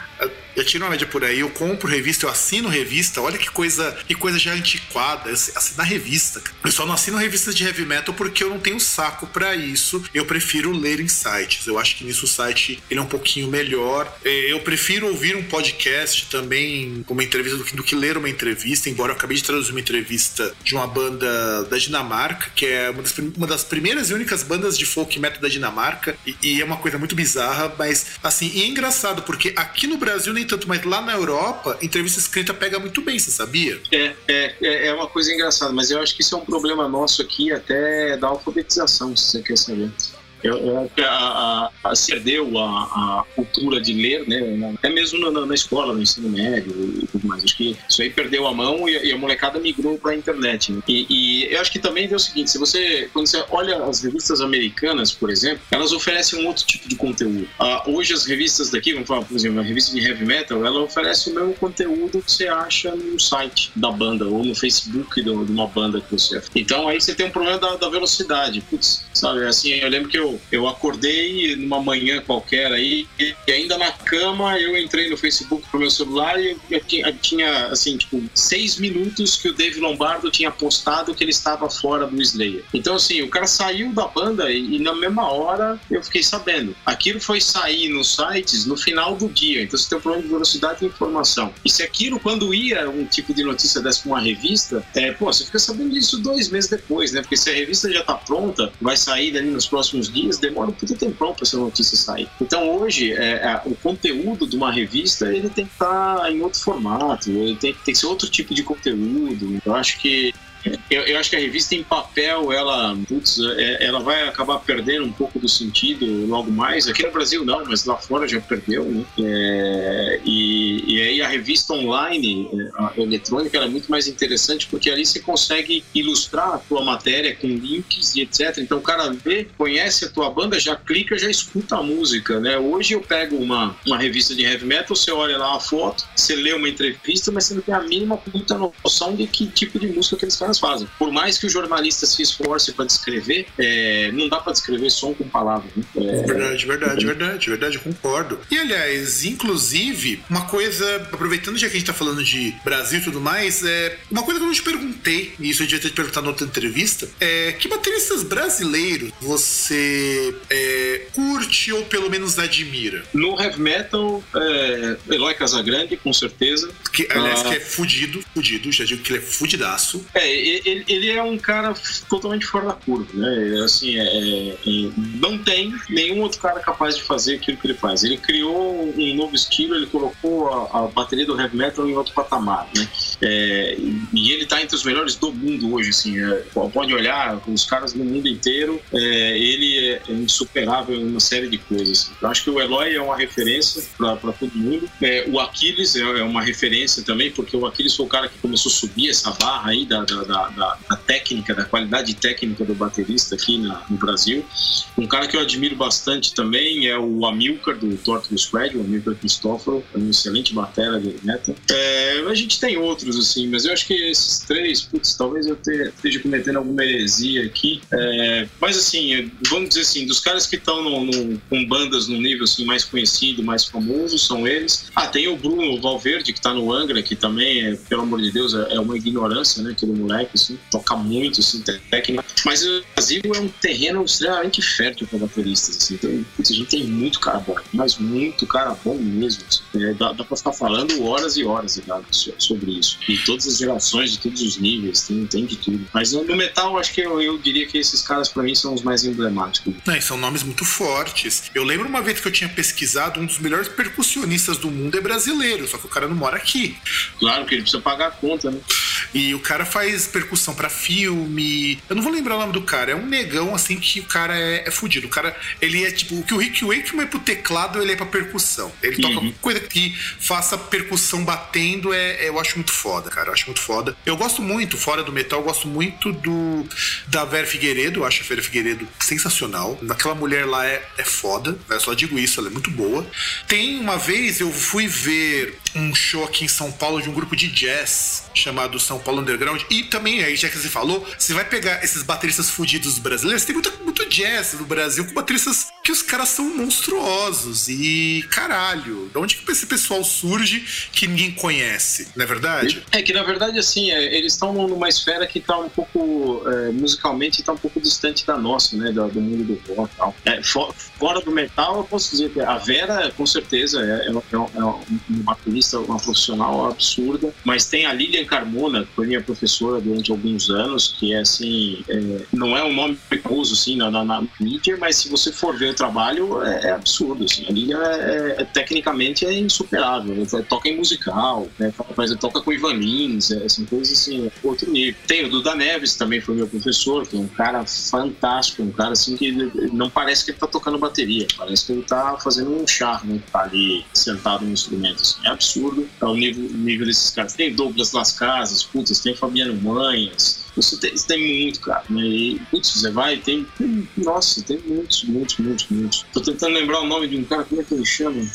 Speaker 1: Eu tiro uma média por aí, eu compro revista, eu assino revista, olha que coisa, que coisa já antiquada, assinar revista. Eu só não assino revistas de heavy metal porque eu não tenho saco para isso. Eu prefiro ler em sites. Eu acho que nisso o site ele é um pouquinho melhor. É, eu prefiro ouvir um podcast também, uma entrevista do que, do que ler uma entrevista, embora eu acabei de traduzir uma entrevista de uma banda da Dinamarca, que é uma das, uma das primeiras e únicas bandas de folk metal da Dinamarca, e, e é uma coisa muito bizarra, mas assim, e é engraçado porque aqui no Brasil nem tanto, mas lá na Europa, entrevista escrita pega muito bem, você sabia?
Speaker 2: É, é, é, é uma coisa engraçada, mas eu acho que isso é um problema nosso aqui, até da alfabetização, se você quer saber. Eu, eu, a, a, a, a, cultura de ler, né? Até mesmo na, na, escola, no ensino médio e tudo mais. Acho que isso aí perdeu a mão e, e a molecada migrou para a internet. Né? E, e, eu acho que também deu o seguinte: se você, quando você olha as revistas americanas, por exemplo, elas oferecem um outro tipo de conteúdo. Ah, hoje as revistas daqui, vamos falar, por exemplo, a revista de heavy metal, ela oferece o mesmo conteúdo que você acha no site da banda ou no Facebook de uma banda que você. Então aí você tem um problema da, da velocidade. Putz, sabe? Assim, eu lembro que eu eu, acordei numa manhã qualquer aí, e ainda na cama eu entrei no Facebook pro meu celular e eu tinha, tinha, assim, tipo, seis minutos que o Dave Lombardo tinha postado que ele estava fora do Slayer. Então, assim, o cara saiu da banda e, e na mesma hora eu fiquei sabendo. Aquilo foi sair nos sites no final do dia, então você tem um problema de velocidade de informação. E se aquilo, quando ia um tipo de notícia dessa pra uma revista, é, pô, você fica sabendo disso dois meses depois, né? Porque se a revista já tá pronta, vai sair dali nos próximos dias dias, demora um puta tempão para essa notícia sair. Então hoje, é, é, o conteúdo de uma revista, ele tem que estar tá em outro formato, ele tem, tem que ser outro tipo de conteúdo. Eu acho que eu, eu, acho que a revista em papel, ela, putz, é, ela vai acabar perdendo um pouco do sentido logo mais. Aqui no Brasil não, mas lá fora já perdeu, né? É, e, e aí a revista online, é, a eletrônica, é muito mais interessante porque ali você consegue ilustrar a tua matéria com links e etc. Então o cara vê, conhece a tua banda, já clica, já escuta a música, né? Hoje eu pego uma, uma revista de heavy metal, você olha lá a foto, você lê uma entrevista, mas você não tem a mínima puta noção de que tipo de música que eles caras fazem. Por mais que o jornalista se esforce para descrever, é, não dá para descrever som com palavras. Né?
Speaker 1: É... Verdade, verdade, verdade, verdade, concordo. E aliás, inclusive, uma coisa, aproveitando já que a gente tá falando de Brasil e tudo mais, é uma coisa que eu não te perguntei, e isso eu devia ter te perguntado na outra entrevista, é que bateristas brasileiros você é, curte ou pelo menos admira?
Speaker 2: No heavy metal, é, Eloy Casagrande, com certeza.
Speaker 1: Que, aliás, ah. que é fudido, fudido, já digo que ele é fudidaço.
Speaker 2: É, ele, ele é um cara totalmente fora da curva, né? Assim, é, é, é, não tem nenhum outro cara capaz de fazer aquilo que ele faz. Ele criou um novo estilo, ele colocou a, a bateria do heavy metal em outro patamar, né? É, e ele está entre os melhores do mundo hoje, assim. É, pode olhar, os caras no mundo inteiro, é, ele é insuperável em uma série de coisas. Eu acho que o Eloy é uma referência para todo mundo. O Aquiles é, uma referência também, porque o Aquiles foi o cara que começou a subir essa barra aí da, da, da, da técnica, da qualidade técnica do baterista aqui na, no Brasil. Um cara que eu admiro bastante também é o Amilcar do Torture Squad, o Amilcar Cristóforo, é um excelente batera de metal. É, a gente tem outros, assim, mas eu acho que esses três, putz, talvez eu esteja cometendo alguma heresia aqui. É, mas assim, vamos dizer assim, dos caras que estão com bandas num nível assim, mais conhecido, mais famoso, são eles. Ah, tem o Bruno Valverde, que está no Angra, que também, é, pelo amor de Deus, é, é uma ignorância, né? Aquele moleque, assim, toca muito, assim, técnica. Mas o Brasil é um terreno extremamente fértil para bateristas, assim. Então, a gente tem muito cara bom, mas muito cara bom mesmo. Assim. É, dá, dá para ficar falando horas e horas né, sobre isso. E todas as gerações, de todos os níveis, tem, tem de tudo. Mas no metal, acho que eu, eu diria que esses caras, para mim, são os mais emblemáticos.
Speaker 1: Não, são nomes muito fortes. Eu lembro uma vez que eu tinha pesquisado, um dos melhores percussionistas do mundo é brasileiro, só que o cara não mora aqui.
Speaker 2: Claro que ele precisa pagar a conta, né?
Speaker 1: E o cara faz percussão para filme. Eu não vou lembrar o nome do cara. É um negão, assim, que o cara é, é fudido. O cara, ele é tipo. O que o Rick Wakeman é pro teclado, ele é pra percussão. Ele uhum. toca coisa que faça percussão batendo, é, é, eu acho muito foda, cara. Eu acho muito foda. Eu gosto muito, fora do metal, eu gosto muito do da Vera Figueiredo. Eu acho a Vera Figueiredo sensacional. Aquela mulher lá é, é foda. Eu só digo isso, ela é muito boa. Tem uma vez eu fui ver um show aqui em São Paulo de um grupo de jazz chamado São Paulo Underground. E também, aí, já que você falou, você vai pegar esses bateristas fudidos brasileiros, tem muito, muito jazz no Brasil com bateristas que os caras são monstruosos. E caralho, de onde que esse pessoal surge que ninguém conhece, não é verdade?
Speaker 2: É que na verdade, assim, é, eles estão numa esfera que tá um pouco, é, musicalmente, tá um pouco distante da nossa, né? Do, do mundo do rock tal. É, for, fora do metal, eu posso dizer que a Vera, com certeza, é, é, é, é uma uma profissional absurda, mas tem a Lilian Carmona, que foi minha professora durante alguns anos, que é assim, não é um nome famoso assim na, na, na, mídia, mas se você for ver trabalho, é, é absurdo. Assim. A é, é, tecnicamente é insuperável. Né? Toca em musical, né? mas toca com Ivan Lins, é, coisas assim, outro nível. Tem o Duda Neves, também foi meu professor, que é um cara fantástico, um cara assim que não parece que ele tá tocando bateria, parece que ele tá fazendo um charme, tá ali sentado no instrumento. Assim. É absurdo é o nível, nível desses caras. Tem Douglas Las Casas, putz, tem Fabiano Manhas, você tem, tem muito, cara. Né? E, putz, você vai, tem, tem. Nossa, tem muitos, muitos, muitos, Tô tentando lembrar o nome de um cara, como é que ele chama?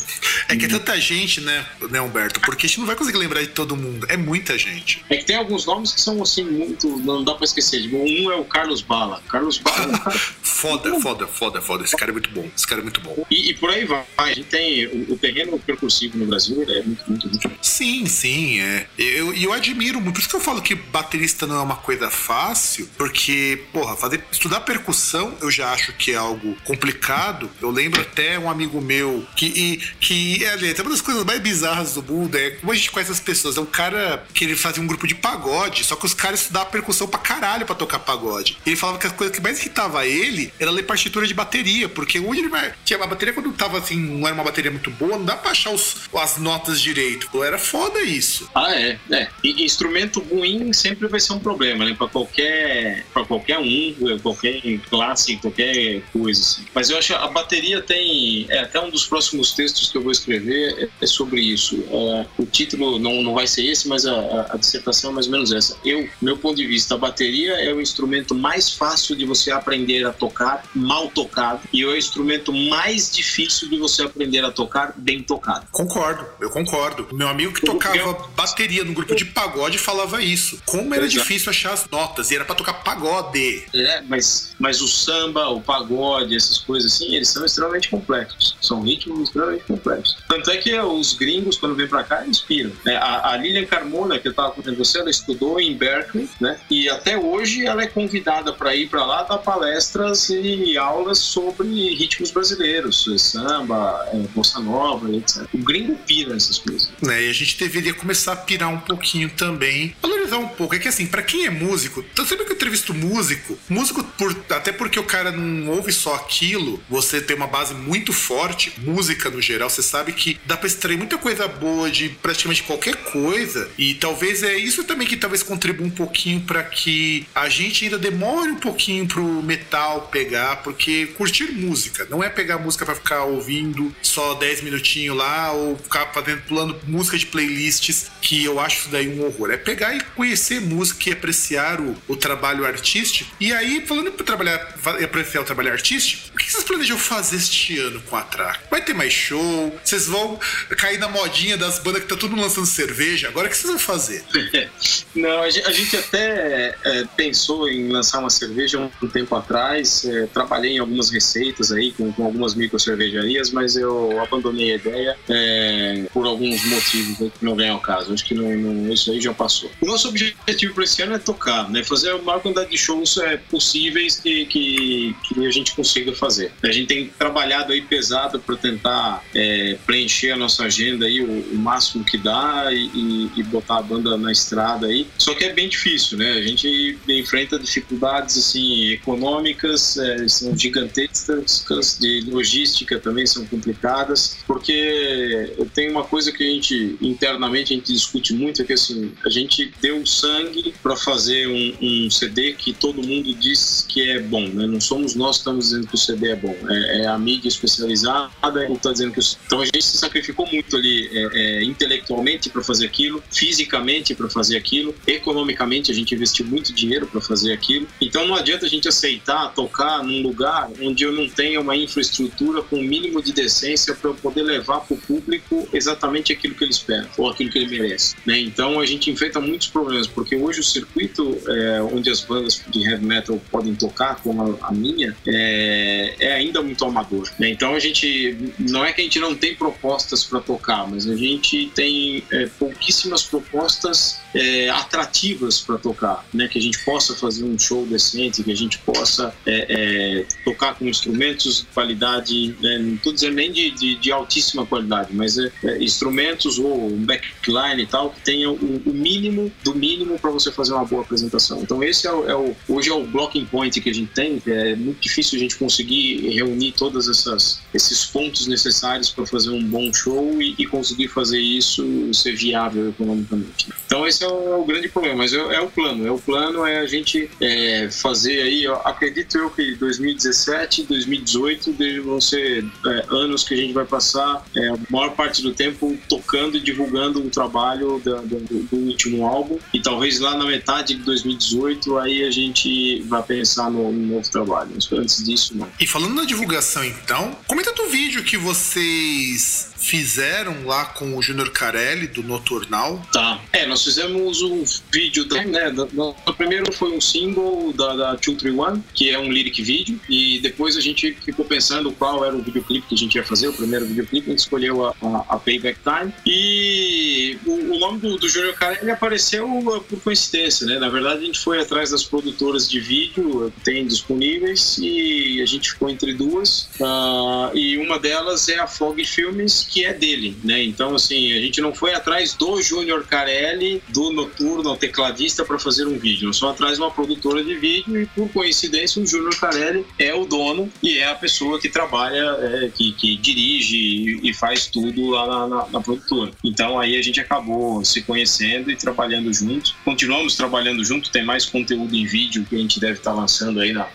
Speaker 1: É que é tanta gente, né, né, Humberto? Porque a gente não vai conseguir lembrar de todo mundo. É muita gente.
Speaker 2: É que tem alguns nomes que são, assim, muito. Não dá pra esquecer. Tipo, um é o Carlos Bala. Carlos Bala é *laughs*
Speaker 1: foda, foda, foda, foda. Esse cara é muito bom. Esse cara é muito bom.
Speaker 2: E, e por aí vai. A gente tem. O, o terreno percursivo no Brasil é muito, muito, muito bom.
Speaker 1: Sim, sim. É. Eu, eu admiro muito. Por isso que eu falo que baterista não é uma coisa fácil, porque, porra, fazer, estudar percussão eu já acho que é algo complicado. Eu lembro até um amigo meu que, e, que é, é uma das coisas mais bizarras do mundo, é como a gente conhece as pessoas. É um cara que ele fazia um grupo de pagode, só que os caras estudavam percussão pra caralho pra tocar pagode. E ele falava que a coisa que mais irritava ele era ler partitura de bateria, porque onde ele vai. Tinha uma bateria quando tava assim, não era uma bateria muito boa, não dá pra achar os, as notas direito. Era foda isso.
Speaker 2: Ah, é. é. E instrumento ruim sempre vai ser um problema, né? Pra qualquer, pra qualquer um, qualquer classe, qualquer coisa. Assim. Mas eu acho que a bateria tem. É, até um dos próximos textos que eu vou escrever é, sobre isso. É, o título não, não vai ser esse, mas a, a, dissertação é mais ou menos essa. Eu, meu ponto de vista, a bateria é o instrumento mais fácil de você aprender a tocar mal tocado e é o instrumento mais difícil de você aprender a tocar bem tocado.
Speaker 1: Concordo, eu concordo. Meu amigo que tocava bateria no grupo grupo de pagode falava isso. Como era Exato. difícil achar as notas, e era para tocar pagode.
Speaker 2: É, mas, mas o samba, o pagode, essas coisas assim, eles são extremamente complexos. São ritmos extremamente complexos. Tanto é que os gringos, quando vêm para cá, inspiram. Né? A, a Lilian Carmona, que eu estava contando você, ela estudou em Berkeley, né? E até hoje ela é convidada para ir para lá dar palestras e aulas sobre ritmos brasileiros, samba, é, bossa nova, etc. O gringo pira essas coisas.
Speaker 1: Né? E a gente deveria começar a pirar um pouquinho também, valorizar um pouco. É que assim, para quem é músico, sempre que eu entrevisto músico, músico por, até porque o cara não ouve só aquilo, você tem uma base muito forte, música no geral, você sabe que dá para extrair muita coisa boa de praticamente qualquer coisa. E talvez é isso também que talvez contribua um pouquinho para que a gente ainda demore um pouquinho pro metal pegar, porque curtir música não é pegar música para ficar ouvindo só 10 minutinhos lá ou ficar fazendo pulando música de playlists, que eu acho isso daí um horror. É pegar e conhecer música e apreciar o, o trabalho artístico. E aí, falando para trabalhar, apreciar o trabalho artístico, o que vocês planejam fazer este ano com a Track? Vai ter mais show? Vocês vão cair na modinha das bandas que tá todo lançando cerveja? Agora o que vocês vão fazer? *laughs*
Speaker 2: Não, a gente até é, pensou em lançar uma cerveja um tempo atrás. É, trabalhei em algumas receitas aí com, com algumas micro cervejarias, mas eu abandonei a ideia é, por alguns motivos que não vem ao caso. Acho que não, não, isso aí já passou. O nosso objetivo para esse ano é tocar, né? Fazer a maior quantidade de shows é, possíveis que, que, que, a gente consiga fazer. A gente tem trabalhado aí pesado para tentar é, preencher a nossa agenda aí o, o máximo que dá e, e, botar a banda na estrada aí. Só que é bem difícil, né? A gente enfrenta dificuldades assim econômicas, é, são gigantescas, de logística também são complicadas, porque tem uma coisa que a gente internamente a gente discute muito é que assim a gente deu sangue para fazer um, um, CD que todo mundo diz que é bom, né? Não somos nós que estamos dizendo que o CD é bom, é, é a mídia especializada que está dizendo que o... então a gente se sacrificou muito ali é, é, intelectualmente para fazer aquilo, fisicamente para fazer aquilo, economicamente a gente investiu muito dinheiro para fazer aquilo. Então não adianta a gente aceitar tocar num lugar onde eu não tenha uma infraestrutura com o um mínimo de decência para eu poder levar para o público exatamente aquilo que ele espera ou aquilo que ele merece. Né? Então a gente enfrenta muitos problemas porque hoje o circuito é, onde as bandas de heavy metal podem tocar, como a, a minha, é, é, ainda muito amador. Né? Então a gente não é que a gente não tem propostas para tocar, mas a gente tem é, pouquíssimas propostas é, atrativas para tocar, né? Que a gente possa fazer um show decente, que a gente possa é, é, tocar com instrumentos de qualidade, né? não estou dizendo nem de, de, de, altíssima qualidade, mas é, é, instrumentos ou um backline e tal que tenha o, o mínimo do mínimo para você fazer uma boa apresentação. Então esse é o, é hoje é o blocking point que a gente tem. É muito difícil a gente conseguir reunir todos esses pontos necessários para fazer um bom show e, e conseguir fazer isso ser viável economicamente. Então esse é o, é o grande problema, mas é, é, o plano. É o plano é a gente é, fazer aí, ó, acredito eu que 2017, 2018 vão ser é, anos que a gente vai passar é, a maior parte do tempo tocando e divulgando o trabalho do, do, do, último álbum e talvez lá na metade de 2018 aí a gente vai pensar no, no novo trabalho. Mas antes disso, não.
Speaker 1: E falando na divulgação então, comenta do vídeo que vocês fizeram lá com o Júnior Carelli do Noturnal.
Speaker 2: Tá. É, nós fizemos um vídeo, da, né? Da, da, primeiro foi um single da, da 231, que é um lyric vídeo, e depois a gente ficou pensando qual era o videoclipe que a gente ia fazer, o primeiro videoclipe, a gente escolheu a, a, a Payback Time. E o, o nome do, do Júnior Carelli apareceu por coincidência, né? Na verdade, a gente foi atrás das produtoras de vídeo que tem disponíveis e a gente ficou entre duas. Uh, e uma delas é a Fog Filmes, que é dele, né? Então, assim, a gente não foi atrás do Júnior Carelli, do Noturno, tecladista, para fazer um vídeo. Nós fomos atrás de uma produtora de vídeo e, por coincidência, o Júnior Carelli é o dono e é a pessoa que trabalha, é, que, que, dirige e faz tudo lá na, na, na, produtora. Então, aí a gente acabou se conhecendo e trabalhando junto. Continuamos trabalhando junto, tem mais conteúdo em vídeo que a gente deve estar lançando aí na,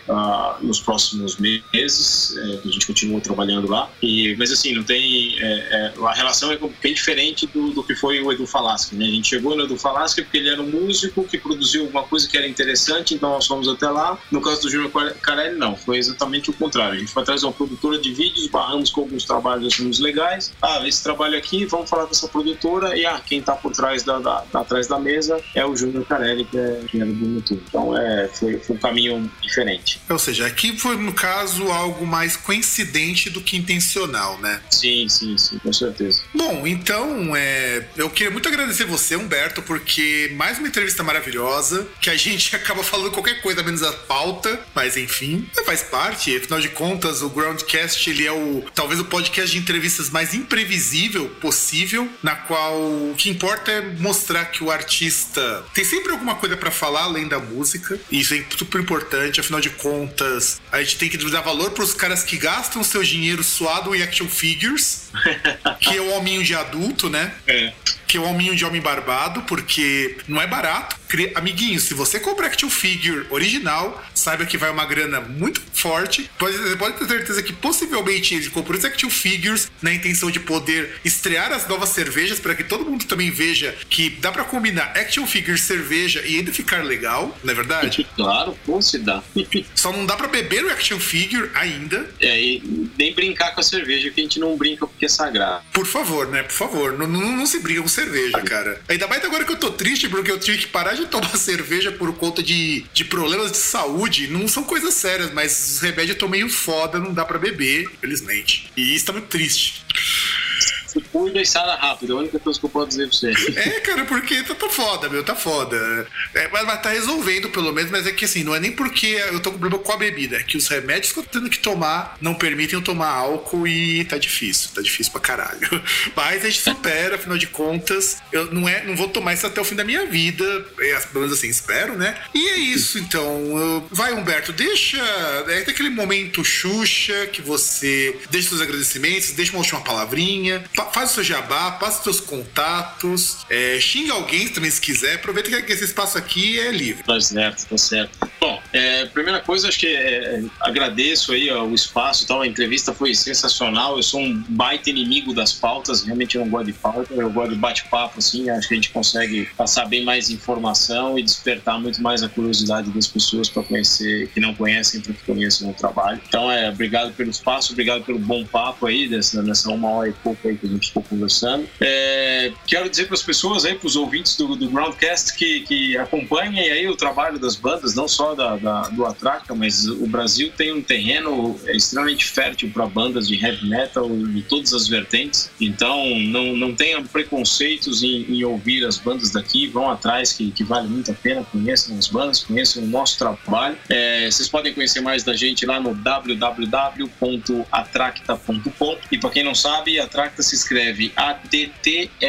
Speaker 2: nos próximos meses. É, a gente continua trabalhando lá. E, mas, assim, não tem. É, é, a relação é bem diferente do, do que foi o Edu Falaschi. Né? A gente chegou no Edu Falaschi porque ele era um músico que produziu alguma coisa que era interessante, então nós fomos até lá. No caso do Júnior Carelli, não, foi exatamente o contrário. A gente foi atrás de uma produtora de vídeos, barramos com alguns trabalhos assim, legais. Ah, esse trabalho aqui, vamos falar dessa produtora e ah, quem está por trás da, da, da, atrás da mesa é o Júnior Carelli, que é engenheiro do YouTube. Então é, foi, foi um caminho diferente.
Speaker 1: Ou seja, aqui foi, no caso, algo mais coincidente do que intencional, né?
Speaker 2: Sim, sim, sim, com certeza.
Speaker 1: Bom, então, é, eu queria muito agradecer você, Humberto, porque mais uma entrevista maravilhosa, que a gente *laughs* acaba falando qualquer coisa menos a pauta, mas enfim, faz parte. Afinal de contas, o Groundcast ele é o talvez o podcast de entrevistas mais imprevisível possível, na qual o que importa é mostrar que o artista tem sempre alguma coisa para falar além da música. Isso é super importante, afinal de contas, a gente tem que dar valor para os caras que gastam seu dinheiro suado em action figures, *laughs* que é o hominho de adulto, né?
Speaker 2: É
Speaker 1: que é o hominho de homem barbado, porque não é barato. Amiguinho, se você compra action figure original, saiba que vai uma grana muito forte. Pode, pode ter certeza que possivelmente ele comprou esse action figures na intenção de poder estrear as novas cervejas para que todo mundo também veja que dá para combinar action figure cerveja e ainda ficar legal, não é verdade? *laughs*
Speaker 2: Claro, pô, se dá. *laughs*
Speaker 1: Só não dá para beber o action figure ainda.
Speaker 2: É, e nem brincar com a cerveja, que a gente não brinca porque é sagrado.
Speaker 1: Por favor, né? Por favor, não, não, se briga com cerveja, cara. Ainda mais agora que eu tô triste porque eu tive que parar de tomar *laughs* cerveja por conta de, de problemas de saúde. Não são coisas sérias, mas os remédios eu tô meio foda, não dá para beber, infelizmente. E isso tá muito triste
Speaker 2: se cuida rápido. É a única coisa que eu posso dizer pra você. *laughs*
Speaker 1: É, cara, porque tá, tá foda, meu, tá foda. É, mas, mas tá resolvendo, pelo menos, mas é que assim, não é nem porque eu tô com problema com a bebida, é que os remédios que eu tô tendo que tomar não permitem eu tomar álcool e tá difícil, tá difícil pra caralho. *laughs* Mas a gente supera, afinal de contas, eu não, é, não vou tomar isso até o fim da minha vida, é, pelo menos assim, espero, né? E é isso, então. Vai, Humberto, deixa. É aquele momento Xuxa que você deixa seus agradecimentos, deixa uma última palavrinha, faz o seu jabá, passa os seus contatos, é, xinga alguém também se quiser. Aproveita que esse espaço aqui é livre.
Speaker 2: Tá certo, tá certo. Bom, é, primeira coisa, acho que é, agradeço aí ó, o espaço tal. A entrevista foi sensacional. Eu sou um baita inimigo das pautas, realmente eu não gosto de pauta, eu gosto de bate-papo, assim. Acho que a gente consegue passar bem mais informação e despertar muito mais a curiosidade das pessoas para conhecer, que não conhecem, para que conheçam o trabalho. Então, é, obrigado pelo espaço, obrigado pelo bom papo aí, dessa, nessa uma hora e pouco aí que a gente ficou conversando. É, quero dizer para as pessoas para os ouvintes do, do Groundcast que, que acompanhem aí o trabalho das bandas, não só da, da do Atraca, mas o Brasil tem um terreno extremamente fértil para bandas de heavy metal de todas as vertentes. Então, não, não tenham preconceitos em, em ouvir as bandas daqui, vão atrás, que, que vale muito a pena, conheçam as bandas, conheçam o nosso trabalho. É, vocês podem conhecer mais da gente lá no www.atracta.com e para quem não sabe, Atracta se escreve A-T-T-R-A-C-T-H-A.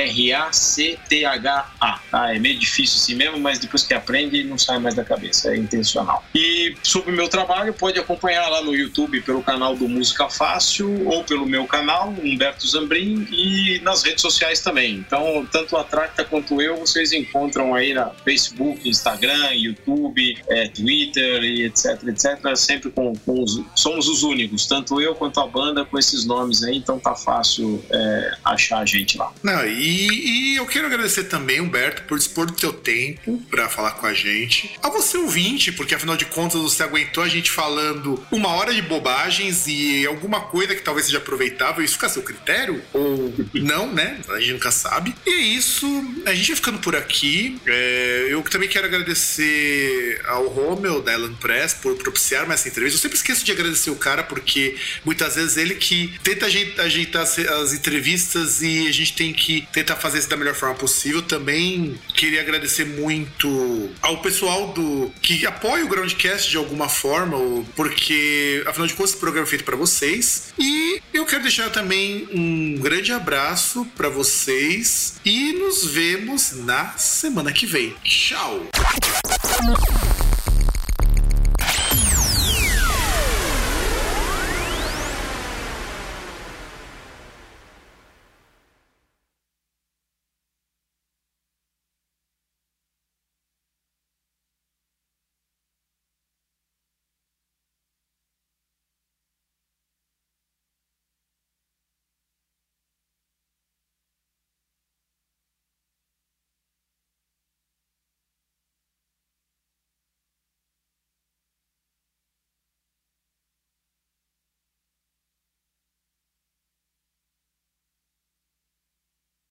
Speaker 2: Tá? É meio difícil assim mesmo, mas depois que aprende, não sai mais da cabeça, é intencional. E sobre o meu trabalho, pode acompanhar lá no YouTube pelo canal do Música Fácil ou pelo meu canal, Humberto Zambrin, e nas redes sociais também. Então, tanto a Tracta quanto eu, vocês encontram aí na Facebook, Instagram, YouTube, é, Twitter e etc, etc. Sempre com, com os, somos os únicos, tanto eu quanto a banda com esses nomes aí, então tá fácil é, achar a gente lá.
Speaker 1: Não, e, e, eu quero agradecer também, Humberto, por dispor do teu tempo para falar com a gente. A você ouvinte, porque afinal de contas você aguentou a gente falando uma hora de bobagens e alguma coisa que talvez seja aproveitável, isso fica a seu critério? Ou não, né? A gente nunca sabe. E é isso, a gente vai ficando por aqui. É, eu também quero agradecer ao Romeu da Ellen Press por propiciar essa entrevista. Eu sempre esqueço de agradecer o cara, porque muitas vezes ele que tenta ajeitar as entrevistas e a gente tem que tentar fazer isso da melhor forma possível. Também queria agradecer muito ao pessoal do que apoia o Groundcast de alguma forma, porque afinal de contas esse programa é feito para vocês. E eu quero deixar também um grande abraço para vocês e nos vemos na semana que vem. Tchau!